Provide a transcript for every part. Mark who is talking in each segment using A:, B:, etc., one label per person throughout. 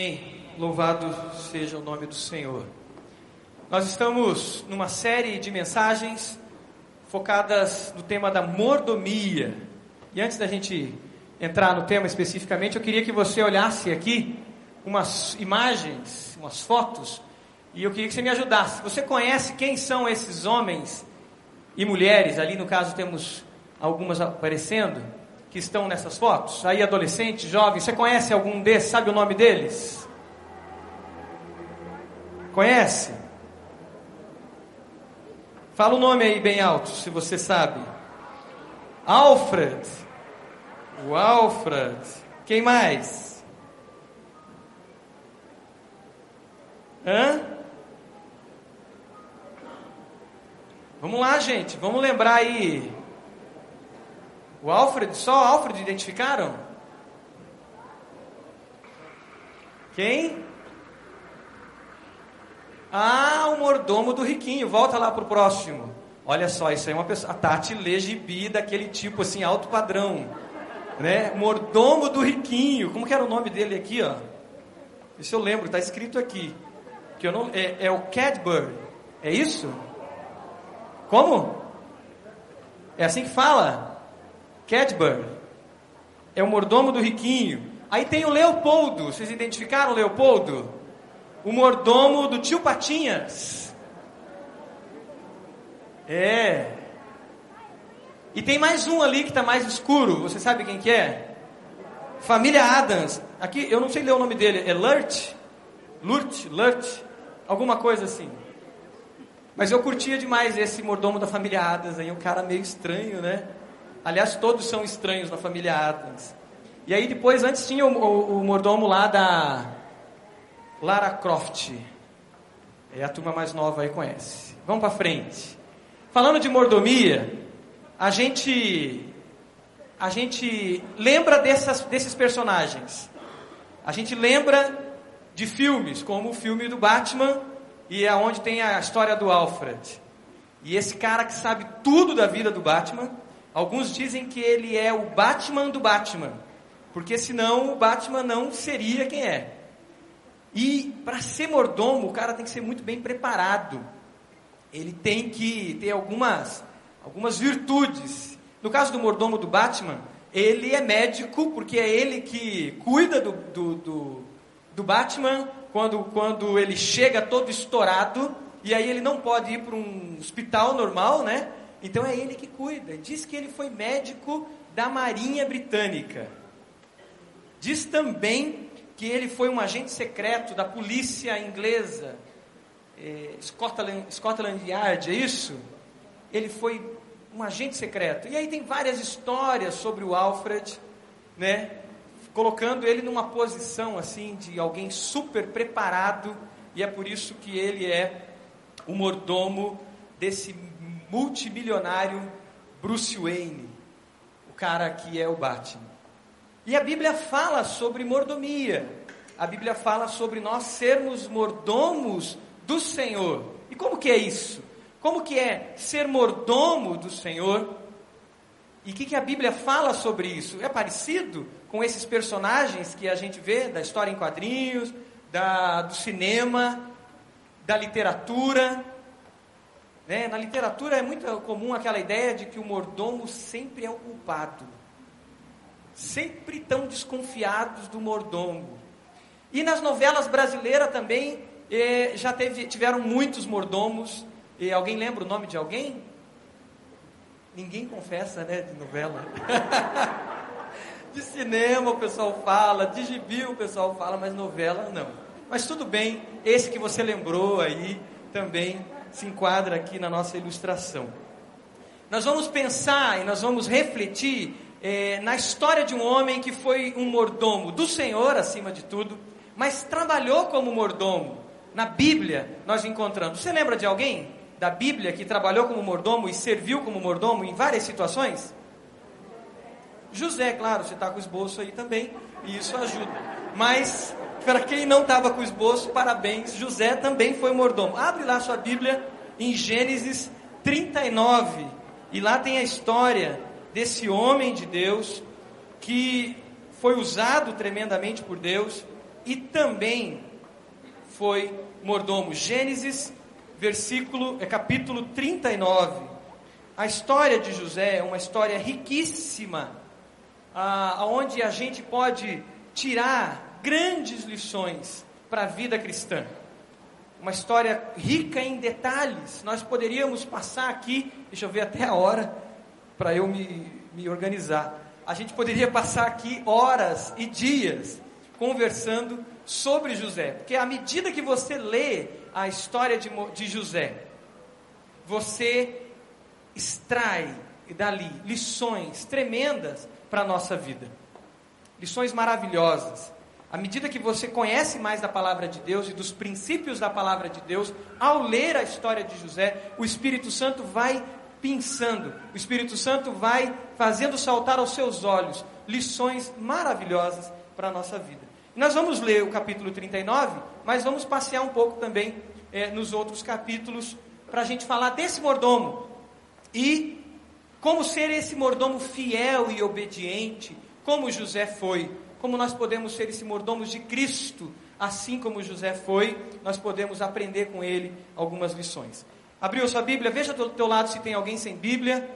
A: Amém. Louvado seja o nome do Senhor. Nós estamos numa série de mensagens focadas no tema da mordomia. E antes da gente entrar no tema especificamente, eu queria que você olhasse aqui umas imagens, umas fotos, e eu queria que você me ajudasse. Você conhece quem são esses homens e mulheres? Ali no caso temos algumas aparecendo que estão nessas fotos. Aí adolescente, jovem, você conhece algum desses? Sabe o nome deles? Conhece? Fala o nome aí bem alto, se você sabe. Alfred. O Alfred. Quem mais? Hã? Vamos lá, gente. Vamos lembrar aí. O Alfred, só o Alfred identificaram? Quem? Ah, o mordomo do riquinho. Volta lá pro próximo. Olha só, isso aí é uma pessoa. A Tati lê gibi daquele tipo assim, alto padrão. Né? Mordomo do riquinho. Como que era o nome dele aqui, ó? Isso eu lembro, está escrito aqui. Que eu não, é, é o Cadbury. É isso? Como? É assim que fala? Cadbury. É o mordomo do riquinho. Aí tem o Leopoldo. Vocês identificaram o Leopoldo? o mordomo do tio Patinhas. É. E tem mais um ali que está mais escuro. Você sabe quem que é? Família Adams. Aqui, eu não sei ler o nome dele. É Lurt? Lurt? Lurt? Alguma coisa assim. Mas eu curtia demais esse mordomo da família Adams. Aí um cara meio estranho, né? Aliás, todos são estranhos na família Adams. E aí depois, antes tinha o, o, o mordomo lá da Lara Croft. É a turma mais nova aí conhece. Vamos para frente. Falando de mordomia, a gente a gente lembra dessas, desses personagens. A gente lembra de filmes, como o filme do Batman e é onde tem a história do Alfred. E esse cara que sabe tudo da vida do Batman, alguns dizem que ele é o Batman do Batman, porque senão o Batman não seria quem é. E para ser mordomo, o cara tem que ser muito bem preparado. Ele tem que ter algumas, algumas virtudes. No caso do mordomo do Batman, ele é médico, porque é ele que cuida do, do, do, do Batman quando, quando ele chega todo estourado, e aí ele não pode ir para um hospital normal, né? Então é ele que cuida. Diz que ele foi médico da Marinha Britânica. Diz também que ele foi um agente secreto da polícia inglesa, eh, Scotland, Scotland Yard, é isso? Ele foi um agente secreto. E aí tem várias histórias sobre o Alfred, né? Colocando ele numa posição assim de alguém super preparado, e é por isso que ele é o mordomo desse multimilionário Bruce Wayne, o cara que é o Batman. E a Bíblia fala sobre mordomia. A Bíblia fala sobre nós sermos mordomos do Senhor. E como que é isso? Como que é ser mordomo do Senhor? E o que, que a Bíblia fala sobre isso? É parecido com esses personagens que a gente vê da história em quadrinhos, da, do cinema, da literatura. Né? Na literatura é muito comum aquela ideia de que o mordomo sempre é o culpado sempre tão desconfiados do mordomo. E nas novelas brasileiras também eh, já teve, tiveram muitos mordomos. E alguém lembra o nome de alguém? Ninguém confessa, né, de novela. de cinema o pessoal fala, de gibi o pessoal fala, mas novela não. Mas tudo bem, esse que você lembrou aí também se enquadra aqui na nossa ilustração. Nós vamos pensar e nós vamos refletir é, na história de um homem que foi um mordomo do Senhor, acima de tudo, mas trabalhou como mordomo. Na Bíblia nós encontramos. Você lembra de alguém da Bíblia que trabalhou como mordomo e serviu como mordomo em várias situações? José, claro, você está com o esboço aí também, e isso ajuda. Mas, para quem não estava com esboço, parabéns, José também foi mordomo. Abre lá sua Bíblia em Gênesis 39, e lá tem a história desse homem de Deus que foi usado tremendamente por Deus. e também foi mordomo. Gênesis, versículo, é capítulo 39. A história de José é uma história riquíssima, aonde a gente pode tirar grandes lições para a vida cristã. Uma história rica em detalhes. Nós poderíamos passar aqui, deixa eu ver até a hora, para eu me, me organizar. A gente poderia passar aqui horas e dias conversando sobre José, porque à medida que você lê a história de, de José, você extrai dali lições tremendas para a nossa vida, lições maravilhosas. À medida que você conhece mais da palavra de Deus e dos princípios da palavra de Deus, ao ler a história de José, o Espírito Santo vai pensando, o Espírito Santo vai fazendo saltar aos seus olhos lições maravilhosas para a nossa vida. Nós vamos ler o capítulo 39, mas vamos passear um pouco também é, nos outros capítulos para a gente falar desse mordomo e como ser esse mordomo fiel e obediente, como José foi, como nós podemos ser esse mordomo de Cristo, assim como José foi, nós podemos aprender com ele algumas lições. Abriu sua Bíblia, veja do teu lado se tem alguém sem Bíblia,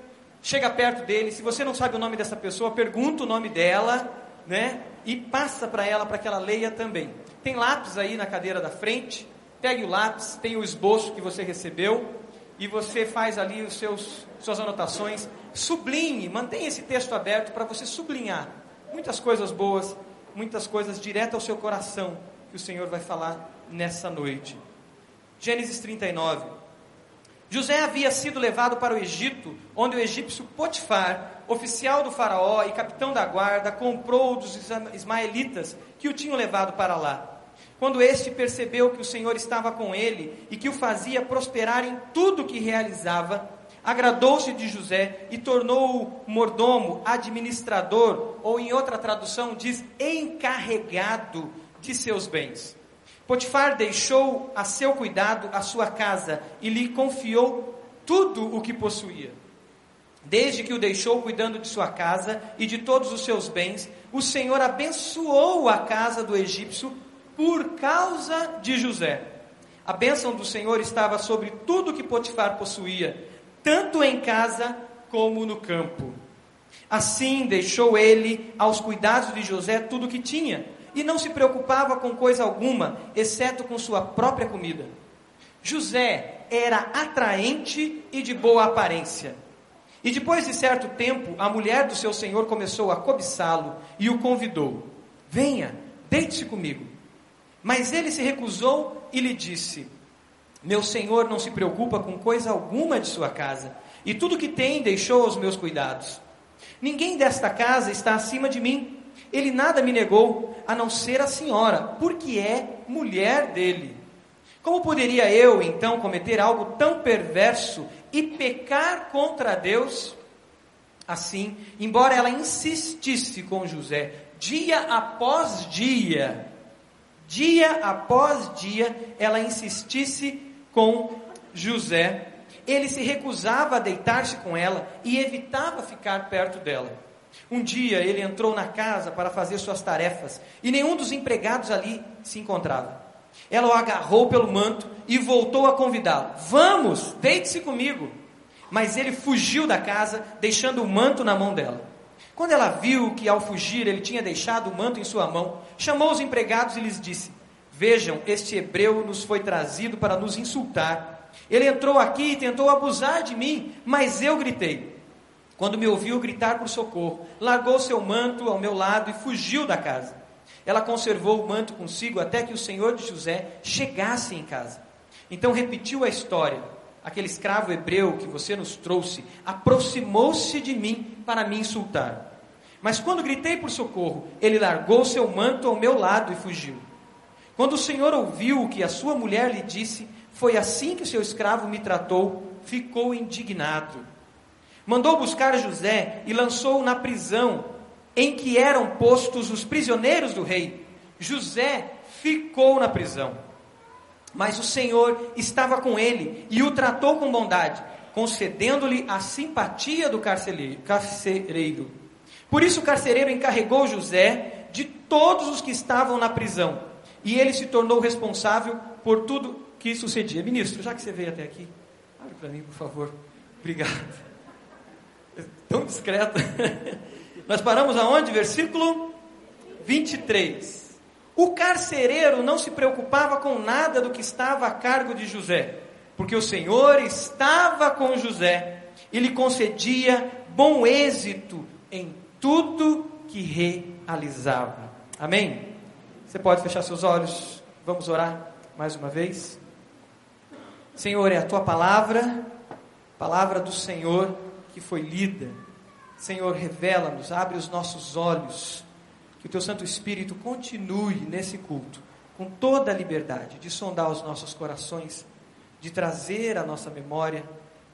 A: chega perto dele, se você não sabe o nome dessa pessoa, pergunta o nome dela, né? E passa para ela para que ela leia também. Tem lápis aí na cadeira da frente, pegue o lápis, tem o esboço que você recebeu e você faz ali os seus suas anotações, sublinhe, mantenha esse texto aberto para você sublinhar muitas coisas boas, muitas coisas direto ao seu coração que o Senhor vai falar nessa noite. Gênesis 39. José havia sido levado para o Egito, onde o egípcio Potifar, oficial do faraó e capitão da guarda, comprou dos ismaelitas que o tinham levado para lá. Quando este percebeu que o Senhor estava com ele e que o fazia prosperar em tudo que realizava, agradou-se de José e tornou-o mordomo, administrador, ou em outra tradução diz encarregado de seus bens. Potifar deixou a seu cuidado a sua casa e lhe confiou tudo o que possuía. Desde que o deixou cuidando de sua casa e de todos os seus bens, o Senhor abençoou a casa do egípcio por causa de José. A bênção do Senhor estava sobre tudo que Potifar possuía, tanto em casa como no campo. Assim deixou ele aos cuidados de José tudo o que tinha, e não se preocupava com coisa alguma, exceto com sua própria comida. José era atraente e de boa aparência. E depois de certo tempo, a mulher do seu senhor começou a cobiçá-lo e o convidou: Venha, deite-se comigo. Mas ele se recusou e lhe disse: meu senhor não se preocupa com coisa alguma de sua casa, e tudo que tem deixou aos meus cuidados. Ninguém desta casa está acima de mim. Ele nada me negou, a não ser a senhora, porque é mulher dele. Como poderia eu, então, cometer algo tão perverso e pecar contra Deus? Assim, embora ela insistisse com José, dia após dia, dia após dia, ela insistisse com José. Ele se recusava a deitar-se com ela e evitava ficar perto dela. Um dia ele entrou na casa para fazer suas tarefas e nenhum dos empregados ali se encontrava. Ela o agarrou pelo manto e voltou a convidá-lo: Vamos, deite-se comigo. Mas ele fugiu da casa, deixando o manto na mão dela. Quando ela viu que ao fugir ele tinha deixado o manto em sua mão, chamou os empregados e lhes disse: Vejam, este hebreu nos foi trazido para nos insultar. Ele entrou aqui e tentou abusar de mim, mas eu gritei. Quando me ouviu gritar por socorro, largou seu manto ao meu lado e fugiu da casa. Ela conservou o manto consigo até que o senhor de José chegasse em casa. Então repetiu a história. Aquele escravo hebreu que você nos trouxe aproximou-se de mim para me insultar. Mas quando gritei por socorro, ele largou seu manto ao meu lado e fugiu. Quando o Senhor ouviu o que a sua mulher lhe disse, foi assim que o seu escravo me tratou, ficou indignado. Mandou buscar José e lançou-o na prisão em que eram postos os prisioneiros do rei. José ficou na prisão. Mas o Senhor estava com ele e o tratou com bondade, concedendo-lhe a simpatia do carcereiro. Por isso o carcereiro encarregou José de todos os que estavam na prisão e ele se tornou responsável por tudo que sucedia. Ministro, já que você veio até aqui, abre para mim, por favor. Obrigado. Tão discreto. Nós paramos aonde? Versículo 23. O carcereiro não se preocupava com nada do que estava a cargo de José, porque o Senhor estava com José e lhe concedia bom êxito em tudo que realizava. Amém? Você pode fechar seus olhos, vamos orar mais uma vez. Senhor, é a tua palavra, palavra do Senhor que foi lida. Senhor, revela-nos, abre os nossos olhos que o teu Santo Espírito continue nesse culto, com toda a liberdade de sondar os nossos corações, de trazer à nossa memória,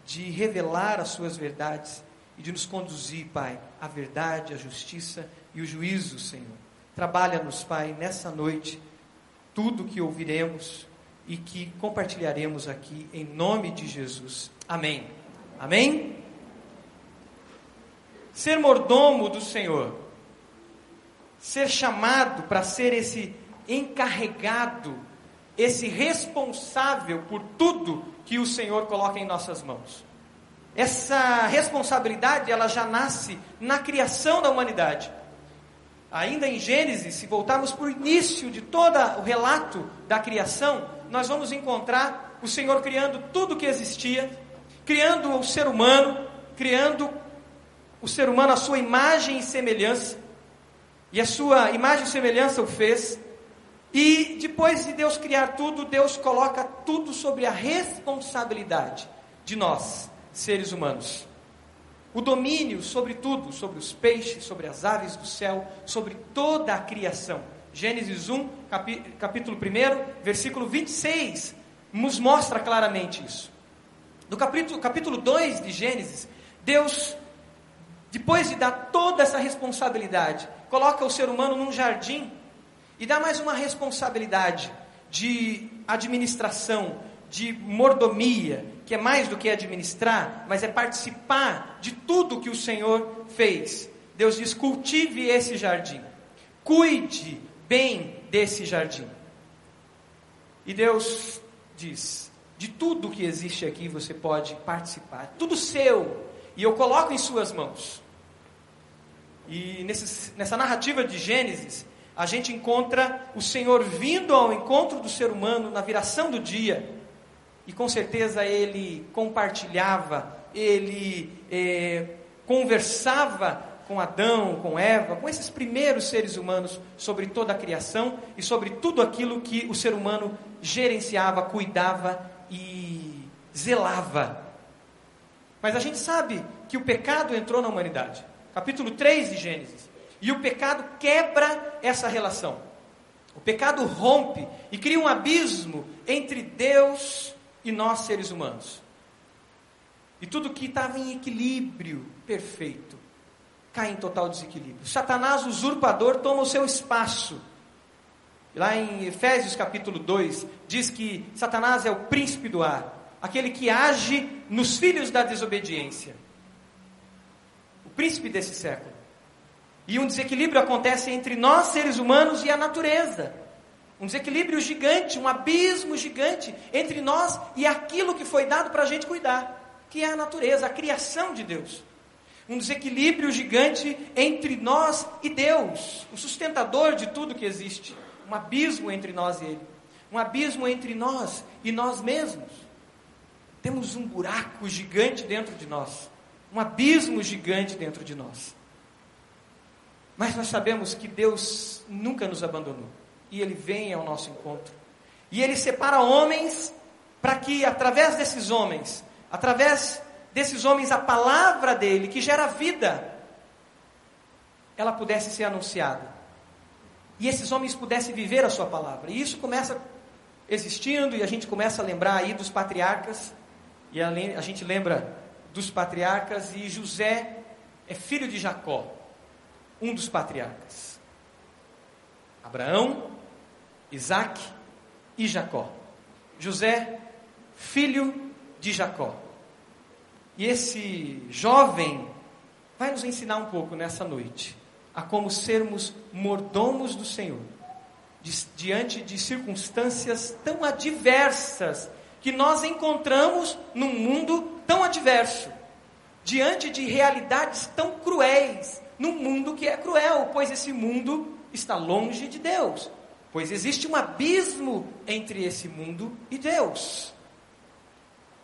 A: de revelar as suas verdades e de nos conduzir, Pai, à verdade, à justiça e o juízo, Senhor. Trabalha-nos, Pai, nessa noite, tudo que ouviremos e que compartilharemos aqui, em nome de Jesus. Amém. Amém? Ser mordomo do Senhor ser chamado para ser esse encarregado, esse responsável por tudo que o Senhor coloca em nossas mãos. Essa responsabilidade, ela já nasce na criação da humanidade. Ainda em Gênesis, se voltarmos para o início de todo o relato da criação, nós vamos encontrar o Senhor criando tudo que existia, criando o ser humano, criando o ser humano à sua imagem e semelhança, e a sua imagem e semelhança o fez. E depois de Deus criar tudo, Deus coloca tudo sobre a responsabilidade de nós, seres humanos. O domínio sobre tudo, sobre os peixes, sobre as aves do céu, sobre toda a criação. Gênesis 1, capítulo 1, versículo 26, nos mostra claramente isso. No capítulo, capítulo 2 de Gênesis, Deus, depois de dar toda essa responsabilidade, coloca o ser humano num jardim e dá mais uma responsabilidade de administração, de mordomia, que é mais do que administrar, mas é participar de tudo que o Senhor fez. Deus diz: cultive esse jardim, cuide bem desse jardim. E Deus diz: de tudo que existe aqui você pode participar, tudo seu, e eu coloco em suas mãos. E nesse, nessa narrativa de Gênesis, a gente encontra o Senhor vindo ao encontro do ser humano na viração do dia. E com certeza ele compartilhava, ele eh, conversava com Adão, com Eva, com esses primeiros seres humanos sobre toda a criação e sobre tudo aquilo que o ser humano gerenciava, cuidava e zelava. Mas a gente sabe que o pecado entrou na humanidade capítulo 3 de Gênesis. E o pecado quebra essa relação. O pecado rompe e cria um abismo entre Deus e nós seres humanos. E tudo que estava em equilíbrio perfeito cai em total desequilíbrio. Satanás, usurpador, toma o seu espaço. Lá em Efésios capítulo 2, diz que Satanás é o príncipe do ar, aquele que age nos filhos da desobediência príncipe desse século. E um desequilíbrio acontece entre nós, seres humanos, e a natureza. Um desequilíbrio gigante, um abismo gigante entre nós e aquilo que foi dado para a gente cuidar, que é a natureza, a criação de Deus. Um desequilíbrio gigante entre nós e Deus, o sustentador de tudo que existe. Um abismo entre nós e Ele. Um abismo entre nós e nós mesmos. Temos um buraco gigante dentro de nós um abismo gigante dentro de nós. Mas nós sabemos que Deus nunca nos abandonou. E Ele vem ao nosso encontro. E Ele separa homens para que, através desses homens, através desses homens, a palavra dele, que gera vida, ela pudesse ser anunciada. E esses homens pudessem viver a sua palavra. E isso começa existindo, e a gente começa a lembrar aí dos patriarcas, e a gente lembra dos patriarcas e José é filho de Jacó, um dos patriarcas. Abraão, Isaac e Jacó. José, filho de Jacó. E esse jovem vai nos ensinar um pouco nessa noite a como sermos mordomos do Senhor. diante de circunstâncias tão adversas que nós encontramos num mundo tão adverso, diante de realidades tão cruéis, num mundo que é cruel, pois esse mundo está longe de Deus, pois existe um abismo entre esse mundo e Deus.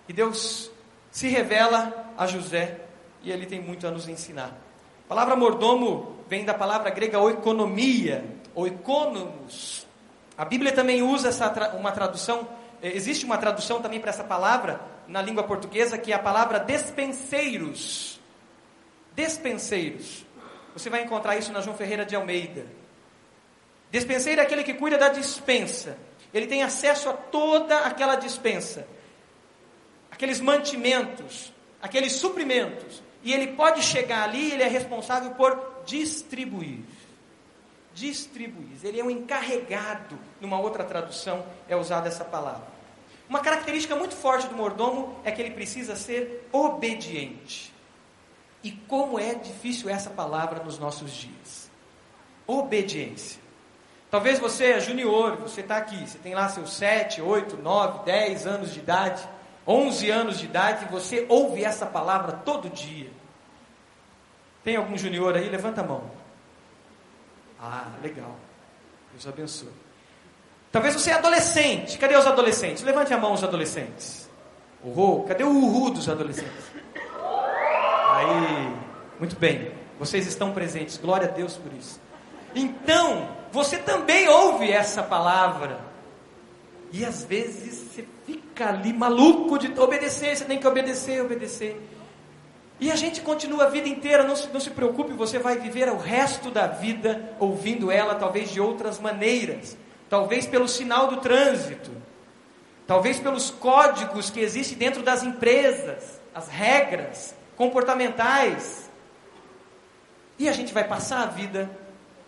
A: E Deus se revela a José e ele tem muito a nos ensinar. A palavra mordomo vem da palavra grega oikonomia, oikonomos. A Bíblia também usa essa uma tradução, eh, existe uma tradução também para essa palavra na língua portuguesa que é a palavra despenseiros. Despenseiros. Você vai encontrar isso na João Ferreira de Almeida. Despenseiro é aquele que cuida da dispensa. Ele tem acesso a toda aquela dispensa. Aqueles mantimentos, aqueles suprimentos. E ele pode chegar ali, ele é responsável por distribuir. Distribuir. Ele é um encarregado, numa outra tradução é usada essa palavra. Uma característica muito forte do mordomo é que ele precisa ser obediente. E como é difícil essa palavra nos nossos dias. Obediência. Talvez você é junior, você está aqui, você tem lá seus 7, 8, 9, 10 anos de idade, 11 anos de idade, e você ouve essa palavra todo dia. Tem algum junior aí? Levanta a mão. Ah, legal. Deus abençoe. Talvez você é adolescente. Cadê os adolescentes? Levante a mão os adolescentes. Uhul. Cadê o uhul dos adolescentes? Aí, muito bem. Vocês estão presentes. Glória a Deus por isso. Então, você também ouve essa palavra. E às vezes você fica ali maluco de obedecer, você tem que obedecer, obedecer. E a gente continua a vida inteira, não se, não se preocupe, você vai viver o resto da vida ouvindo ela, talvez de outras maneiras. Talvez pelo sinal do trânsito, talvez pelos códigos que existem dentro das empresas, as regras comportamentais. E a gente vai passar a vida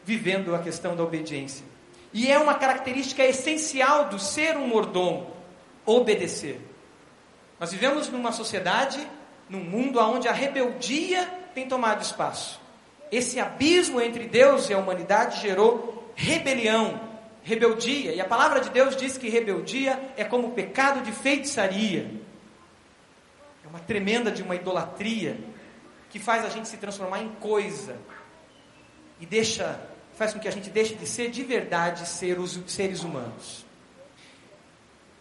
A: vivendo a questão da obediência. E é uma característica essencial do ser um mordomo, obedecer. Nós vivemos numa sociedade, num mundo onde a rebeldia tem tomado espaço. Esse abismo entre Deus e a humanidade gerou rebelião, rebeldia. E a palavra de Deus diz que rebeldia é como pecado de feitiçaria. É uma tremenda de uma idolatria que faz a gente se transformar em coisa e deixa faz com que a gente deixe de ser de verdade seres humanos.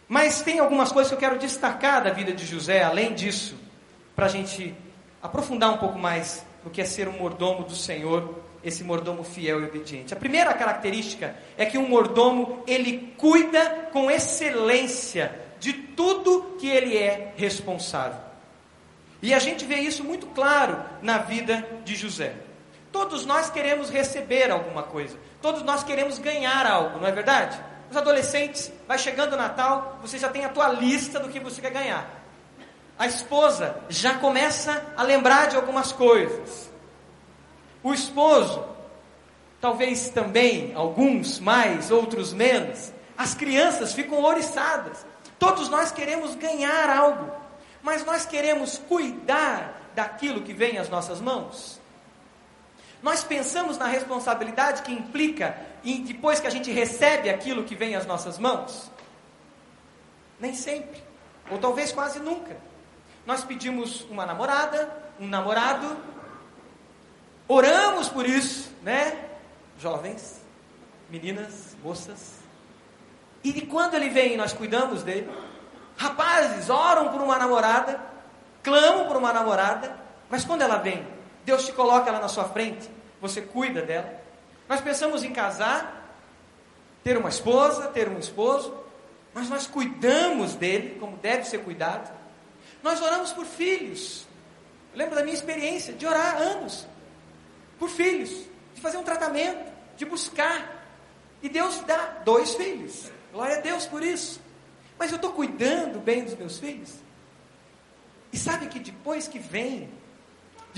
A: Mas tem algumas coisas que eu quero destacar da vida de José, além disso, para a gente aprofundar um pouco mais no que é ser um mordomo do Senhor, esse mordomo fiel e obediente. A primeira característica é que um mordomo, ele cuida com excelência de tudo que ele é responsável. E a gente vê isso muito claro na vida de José. Todos nós queremos receber alguma coisa. Todos nós queremos ganhar algo, não é verdade? Os adolescentes, vai chegando o Natal, você já tem a tua lista do que você quer ganhar. A esposa já começa a lembrar de algumas coisas. O esposo, talvez também, alguns mais, outros menos. As crianças ficam oriçadas. Todos nós queremos ganhar algo, mas nós queremos cuidar daquilo que vem às nossas mãos. Nós pensamos na responsabilidade que implica em depois que a gente recebe aquilo que vem às nossas mãos? Nem sempre, ou talvez quase nunca. Nós pedimos uma namorada, um namorado, oramos por isso, né? Jovens, meninas, moças. E quando ele vem, nós cuidamos dele. Rapazes, oram por uma namorada, clamam por uma namorada, mas quando ela vem, Deus te coloca ela na sua frente, você cuida dela. Nós pensamos em casar, ter uma esposa, ter um esposo, mas nós cuidamos dele como deve ser cuidado. Nós oramos por filhos. Eu lembro da minha experiência de orar anos por filhos, de fazer um tratamento, de buscar. E Deus dá dois filhos. Glória a Deus por isso. Mas eu estou cuidando bem dos meus filhos. E sabe que depois que vem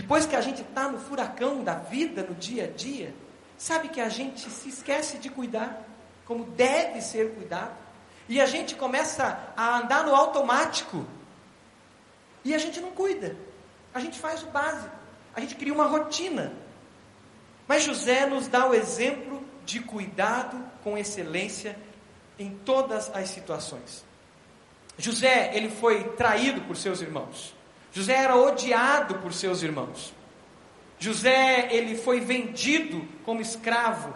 A: depois que a gente está no furacão da vida, no dia a dia, sabe que a gente se esquece de cuidar, como deve ser cuidado. E a gente começa a andar no automático. E a gente não cuida. A gente faz o básico. A gente cria uma rotina. Mas José nos dá o exemplo de cuidado com excelência em todas as situações. José, ele foi traído por seus irmãos. José era odiado por seus irmãos. José, ele foi vendido como escravo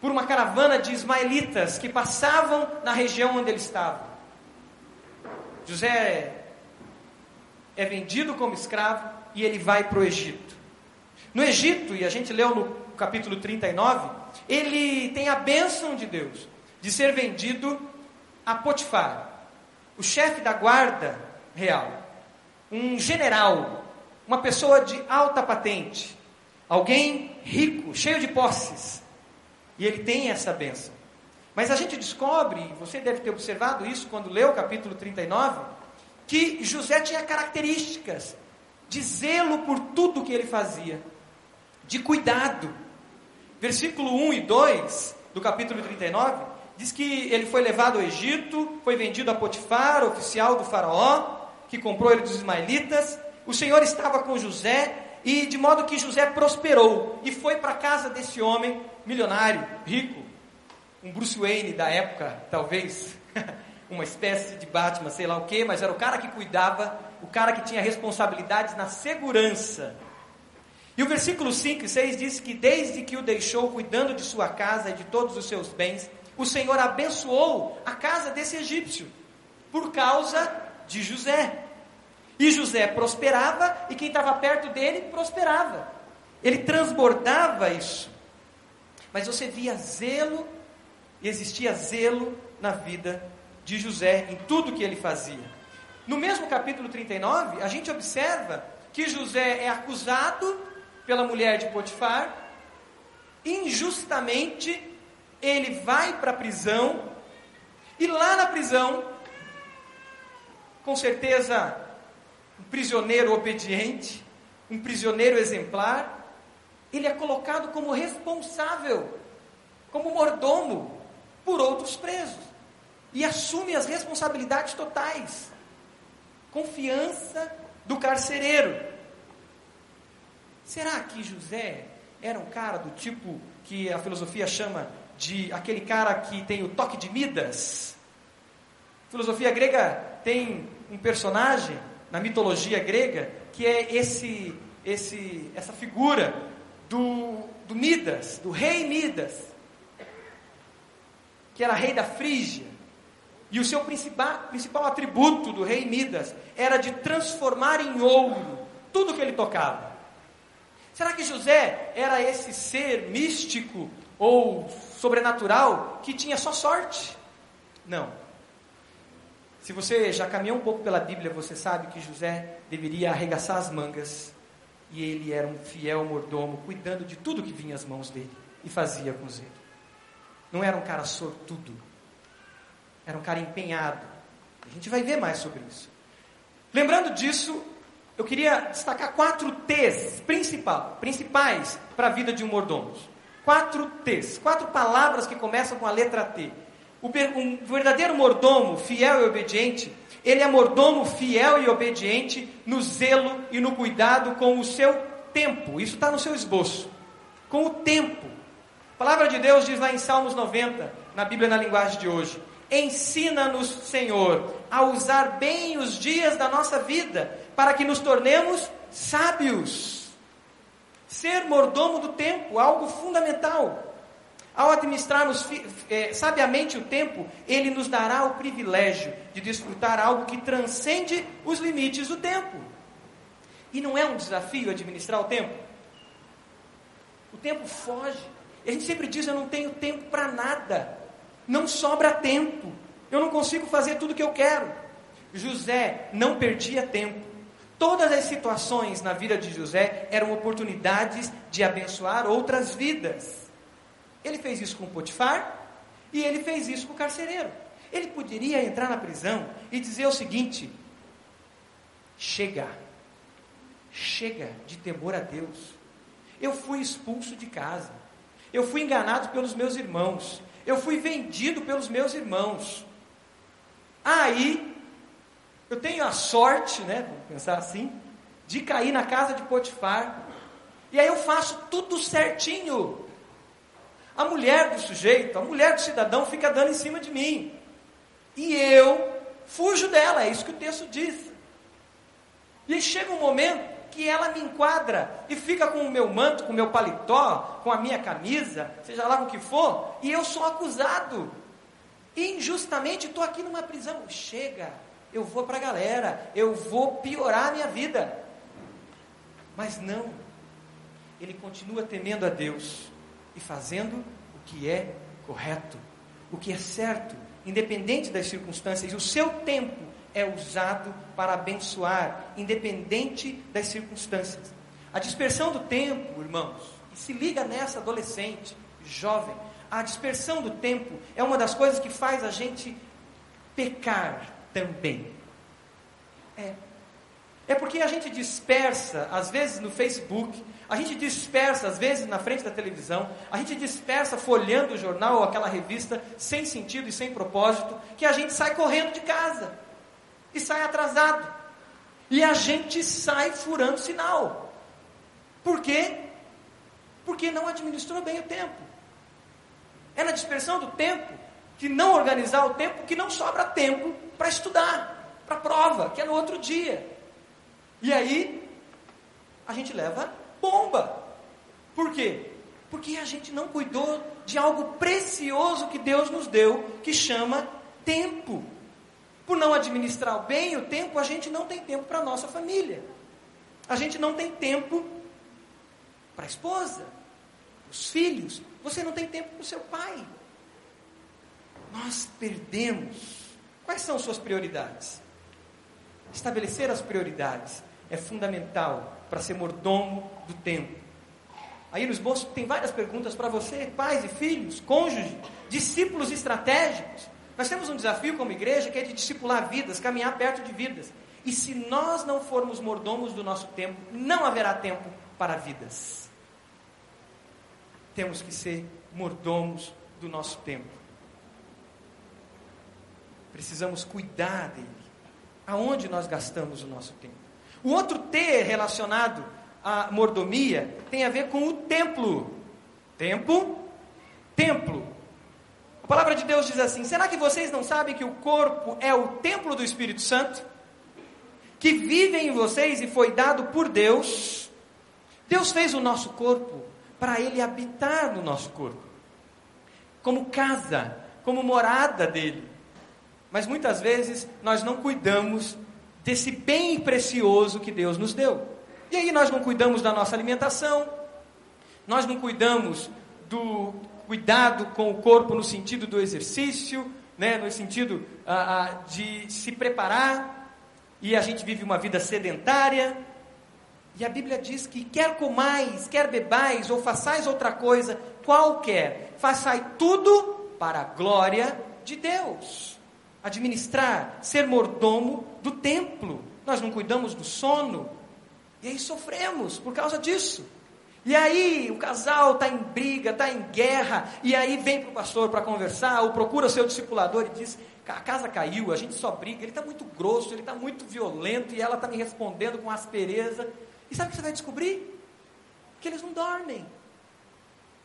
A: por uma caravana de ismaelitas que passavam na região onde ele estava. José é vendido como escravo e ele vai para o Egito. No Egito, e a gente leu no capítulo 39, ele tem a bênção de Deus de ser vendido a Potifar, o chefe da guarda real, um general, uma pessoa de alta patente, alguém rico, cheio de posses. E ele tem essa bênção. Mas a gente descobre, você deve ter observado isso quando leu o capítulo 39, que José tinha características de zelo por tudo que ele fazia, de cuidado. Versículo 1 e 2 do capítulo 39 diz que ele foi levado ao Egito, foi vendido a Potifar, oficial do faraó, que comprou ele dos ismaelitas. O Senhor estava com José e de modo que José prosperou e foi para a casa desse homem milionário, rico, um Bruce Wayne da época, talvez, uma espécie de Batman, sei lá o que, mas era o cara que cuidava, o cara que tinha responsabilidades na segurança. E o versículo 5 e 6 diz que desde que o deixou cuidando de sua casa e de todos os seus bens, o Senhor abençoou a casa desse egípcio, por causa de José. E José prosperava, e quem estava perto dele prosperava. Ele transbordava isso. Mas você via zelo, e existia zelo na vida de José, em tudo que ele fazia. No mesmo capítulo 39, a gente observa que José é acusado pela mulher de Potifar, injustamente ele vai para a prisão, e lá na prisão, com certeza, um prisioneiro obediente, um prisioneiro exemplar, ele é colocado como responsável, como mordomo, por outros presos, e assume as responsabilidades totais. Confiança do carcereiro. Será que José era um cara do tipo que a filosofia chama de aquele cara que tem o toque de Midas. A filosofia grega tem um personagem na mitologia grega que é esse, esse, essa figura do, do Midas, do rei Midas, que era rei da Frígia. E o seu principal, principal atributo do rei Midas era de transformar em ouro tudo que ele tocava. Será que José era esse ser místico ou sobrenatural que tinha só sorte. Não. Se você já caminhou um pouco pela Bíblia, você sabe que José deveria arregaçar as mangas e ele era um fiel mordomo, cuidando de tudo que vinha às mãos dele e fazia com zelo. Não era um cara sortudo, era um cara empenhado. A gente vai ver mais sobre isso. Lembrando disso, eu queria destacar quatro T's principal, principais para a vida de um mordomo. Quatro T's, quatro palavras que começam com a letra T. O um verdadeiro mordomo, fiel e obediente, ele é mordomo fiel e obediente no zelo e no cuidado com o seu tempo. Isso está no seu esboço. Com o tempo. A palavra de Deus diz lá em Salmos 90, na Bíblia na linguagem de hoje: Ensina-nos, Senhor, a usar bem os dias da nossa vida, para que nos tornemos sábios. Ser mordomo do tempo, algo fundamental. Ao administrarmos é, sabiamente o tempo, ele nos dará o privilégio de desfrutar algo que transcende os limites do tempo. E não é um desafio administrar o tempo? O tempo foge. A gente sempre diz: eu não tenho tempo para nada. Não sobra tempo. Eu não consigo fazer tudo o que eu quero. José não perdia tempo. Todas as situações na vida de José eram oportunidades de abençoar outras vidas. Ele fez isso com Potifar e ele fez isso com o carcereiro. Ele poderia entrar na prisão e dizer o seguinte: chega, chega de temor a Deus. Eu fui expulso de casa, eu fui enganado pelos meus irmãos, eu fui vendido pelos meus irmãos. Aí eu tenho a sorte, né, pensar assim, de cair na casa de Potifar. E aí eu faço tudo certinho. A mulher do sujeito, a mulher do cidadão fica dando em cima de mim. E eu fujo dela, é isso que o texto diz. E chega um momento que ela me enquadra e fica com o meu manto, com o meu paletó, com a minha camisa, seja lá o que for, e eu sou acusado. Injustamente estou aqui numa prisão. Chega, eu vou para a galera, eu vou piorar a minha vida. Mas não, ele continua temendo a Deus e fazendo o que é correto, o que é certo, independente das circunstâncias, e o seu tempo é usado para abençoar, independente das circunstâncias. A dispersão do tempo, irmãos, e se liga nessa adolescente, jovem, a dispersão do tempo é uma das coisas que faz a gente pecar também. É. É porque a gente dispersa, às vezes no Facebook, a gente dispersa, às vezes na frente da televisão, a gente dispersa folhando o jornal ou aquela revista sem sentido e sem propósito, que a gente sai correndo de casa e sai atrasado. E a gente sai furando sinal. Por quê? Porque não administrou bem o tempo. É na dispersão do tempo, que não organizar o tempo, que não sobra tempo para estudar, para a prova, que é no outro dia. E aí, a gente leva bomba. Por quê? Porque a gente não cuidou de algo precioso que Deus nos deu, que chama tempo. Por não administrar bem o tempo, a gente não tem tempo para a nossa família. A gente não tem tempo para a esposa, os filhos, você não tem tempo com o seu pai. Nós perdemos. Quais são suas prioridades? Estabelecer as prioridades é fundamental para ser mordomo do tempo. Aí no esboço tem várias perguntas para você, pais e filhos, cônjuge, discípulos estratégicos. Nós temos um desafio como igreja que é de discipular vidas, caminhar perto de vidas. E se nós não formos mordomos do nosso tempo, não haverá tempo para vidas temos que ser mordomos do nosso tempo. Precisamos cuidar dele. Aonde nós gastamos o nosso tempo? O outro T relacionado à mordomia tem a ver com o templo. Tempo, templo. A palavra de Deus diz assim: será que vocês não sabem que o corpo é o templo do Espírito Santo? Que vive em vocês e foi dado por Deus? Deus fez o nosso corpo para ele habitar no nosso corpo, como casa, como morada dele. Mas muitas vezes nós não cuidamos desse bem precioso que Deus nos deu. E aí nós não cuidamos da nossa alimentação, nós não cuidamos do cuidado com o corpo no sentido do exercício, né, no sentido ah, ah, de se preparar, e a gente vive uma vida sedentária, e a Bíblia diz que quer comais, quer bebais ou façais outra coisa qualquer, façai tudo para a glória de Deus. Administrar, ser mordomo do templo. Nós não cuidamos do sono. E aí sofremos por causa disso. E aí o casal está em briga, está em guerra, e aí vem para o pastor para conversar, ou procura o seu discipulador e diz: a casa caiu, a gente só briga, ele está muito grosso, ele está muito violento, e ela está me respondendo com aspereza. E sabe o que você vai descobrir? Que eles não dormem.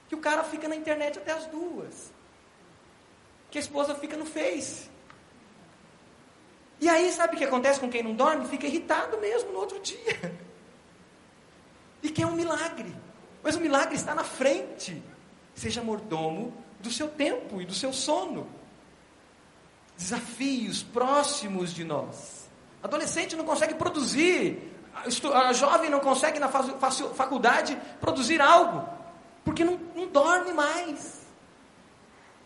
A: Que o cara fica na internet até as duas. Que a esposa fica no Face. E aí, sabe o que acontece com quem não dorme? Fica irritado mesmo no outro dia. E que é um milagre. Mas o milagre está na frente. Seja mordomo do seu tempo e do seu sono. Desafios próximos de nós. Adolescente não consegue produzir a jovem não consegue na faculdade produzir algo, porque não, não dorme mais.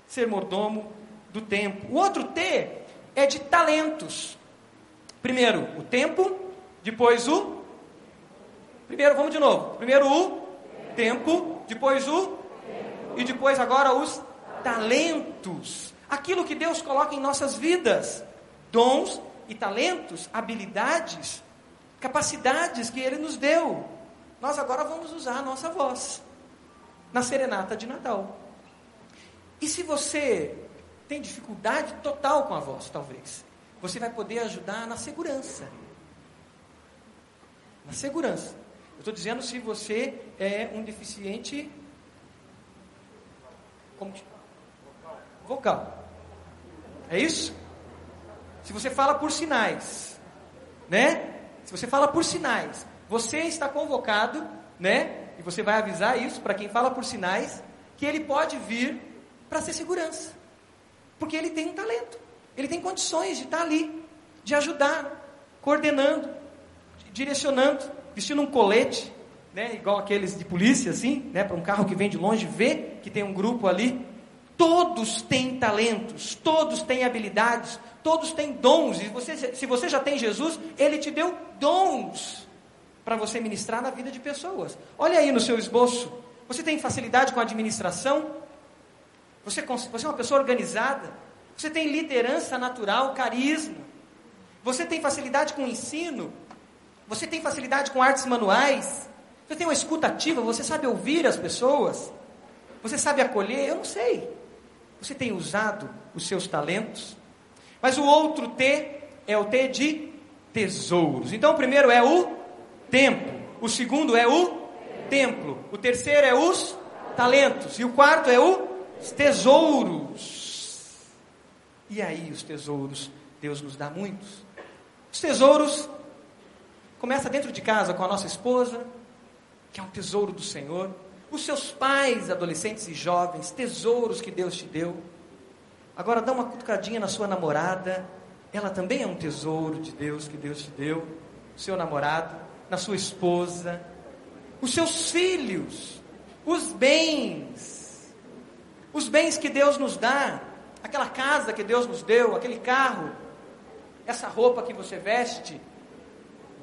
A: Ser mordomo do tempo. O outro T é de talentos. Primeiro o tempo, depois o. Primeiro, vamos de novo. Primeiro o tempo, depois o. E depois agora os talentos. Aquilo que Deus coloca em nossas vidas. Dons e talentos, habilidades capacidades que Ele nos deu. Nós agora vamos usar a nossa voz na serenata de Natal. E se você tem dificuldade total com a voz, talvez, você vai poder ajudar na segurança. Na segurança. Eu estou dizendo se você é um deficiente Como que... Vocal. É isso? Se você fala por sinais, né? Se você fala por sinais, você está convocado, né? E você vai avisar isso para quem fala por sinais, que ele pode vir para ser segurança. Porque ele tem um talento. Ele tem condições de estar ali, de ajudar, coordenando, direcionando, vestindo um colete, né, igual aqueles de polícia, assim, né, para um carro que vem de longe ver que tem um grupo ali. Todos têm talentos, todos têm habilidades, todos têm dons. E você, se você já tem Jesus, Ele te deu dons para você ministrar na vida de pessoas. Olha aí no seu esboço. Você tem facilidade com a administração? Você, você é uma pessoa organizada? Você tem liderança natural, carisma? Você tem facilidade com o ensino? Você tem facilidade com artes manuais? Você tem uma escuta ativa? Você sabe ouvir as pessoas? Você sabe acolher? Eu não sei. Você tem usado os seus talentos? Mas o outro T é o T de tesouros. Então o primeiro é o tempo. O segundo é o templo. O terceiro é os talentos. E o quarto é os tesouros. E aí os tesouros, Deus nos dá muitos. Os tesouros começa dentro de casa com a nossa esposa, que é um tesouro do Senhor. Os seus pais, adolescentes e jovens, tesouros que Deus te deu. Agora dá uma cutucadinha na sua namorada, ela também é um tesouro de Deus que Deus te deu. Seu namorado, na sua esposa, os seus filhos, os bens, os bens que Deus nos dá, aquela casa que Deus nos deu, aquele carro, essa roupa que você veste,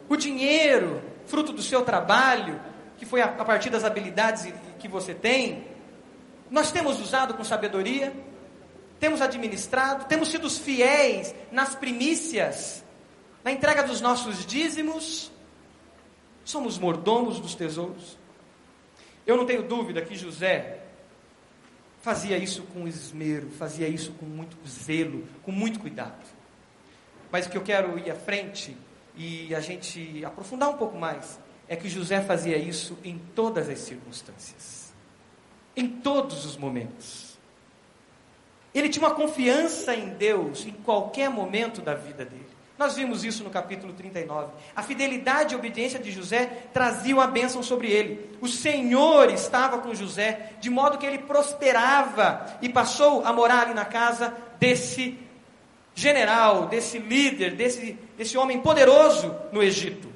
A: o dinheiro, fruto do seu trabalho, que foi a, a partir das habilidades que você tem, nós temos usado com sabedoria, temos administrado, temos sido fiéis nas primícias, na entrega dos nossos dízimos, somos mordomos dos tesouros. Eu não tenho dúvida que José fazia isso com esmero, fazia isso com muito zelo, com muito cuidado. Mas o que eu quero ir à frente e a gente aprofundar um pouco mais é que José fazia isso em todas as circunstâncias, em todos os momentos. Ele tinha uma confiança em Deus em qualquer momento da vida dele. Nós vimos isso no capítulo 39. A fidelidade e obediência de José traziam a bênção sobre ele. O Senhor estava com José, de modo que ele prosperava e passou a morar ali na casa desse general, desse líder, desse, desse homem poderoso no Egito.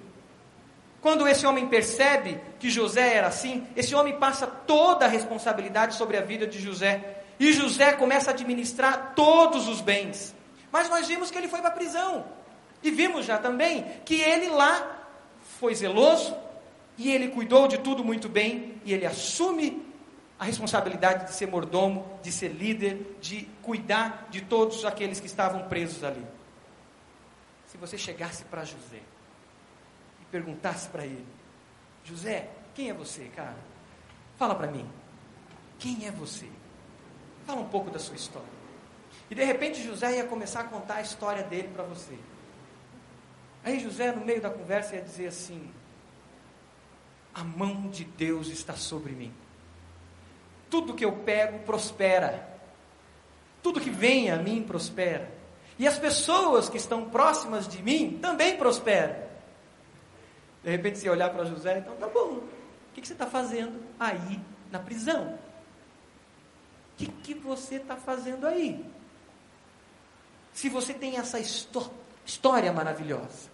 A: Quando esse homem percebe que José era assim, esse homem passa toda a responsabilidade sobre a vida de José. E José começa a administrar todos os bens. Mas nós vimos que ele foi para a prisão. E vimos já também que ele lá foi zeloso e ele cuidou de tudo muito bem e ele assume a responsabilidade de ser mordomo, de ser líder, de cuidar de todos aqueles que estavam presos ali. Se você chegasse para José e perguntasse para ele: José, quem é você, cara? Fala para mim. Quem é você? Fala um pouco da sua história. E de repente José ia começar a contar a história dele para você. Aí José, no meio da conversa, ia dizer assim: A mão de Deus está sobre mim tudo que eu pego prospera. Tudo que vem a mim prospera. E as pessoas que estão próximas de mim também prosperam. De repente você olhar para José, então tá bom. O que, que você está fazendo aí na prisão? O que, que você está fazendo aí? Se você tem essa história maravilhosa.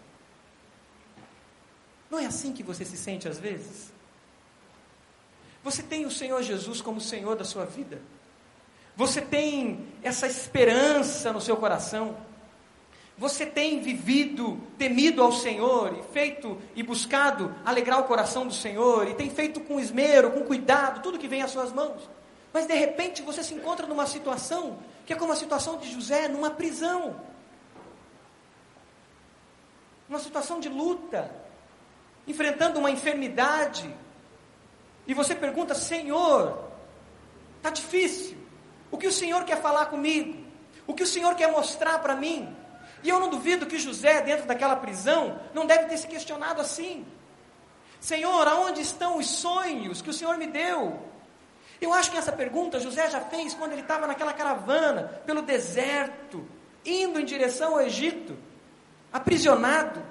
A: Não é assim que você se sente às vezes? Você tem o Senhor Jesus como Senhor da sua vida. Você tem essa esperança no seu coração. Você tem vivido, temido ao Senhor e feito e buscado alegrar o coração do Senhor e tem feito com esmero, com cuidado, tudo que vem às suas mãos. Mas de repente você se encontra numa situação que é como a situação de José, numa prisão. Uma situação de luta, enfrentando uma enfermidade, e você pergunta, Senhor, está difícil. O que o Senhor quer falar comigo? O que o Senhor quer mostrar para mim? E eu não duvido que José, dentro daquela prisão, não deve ter se questionado assim. Senhor, aonde estão os sonhos que o Senhor me deu? Eu acho que essa pergunta José já fez quando ele estava naquela caravana, pelo deserto, indo em direção ao Egito, aprisionado.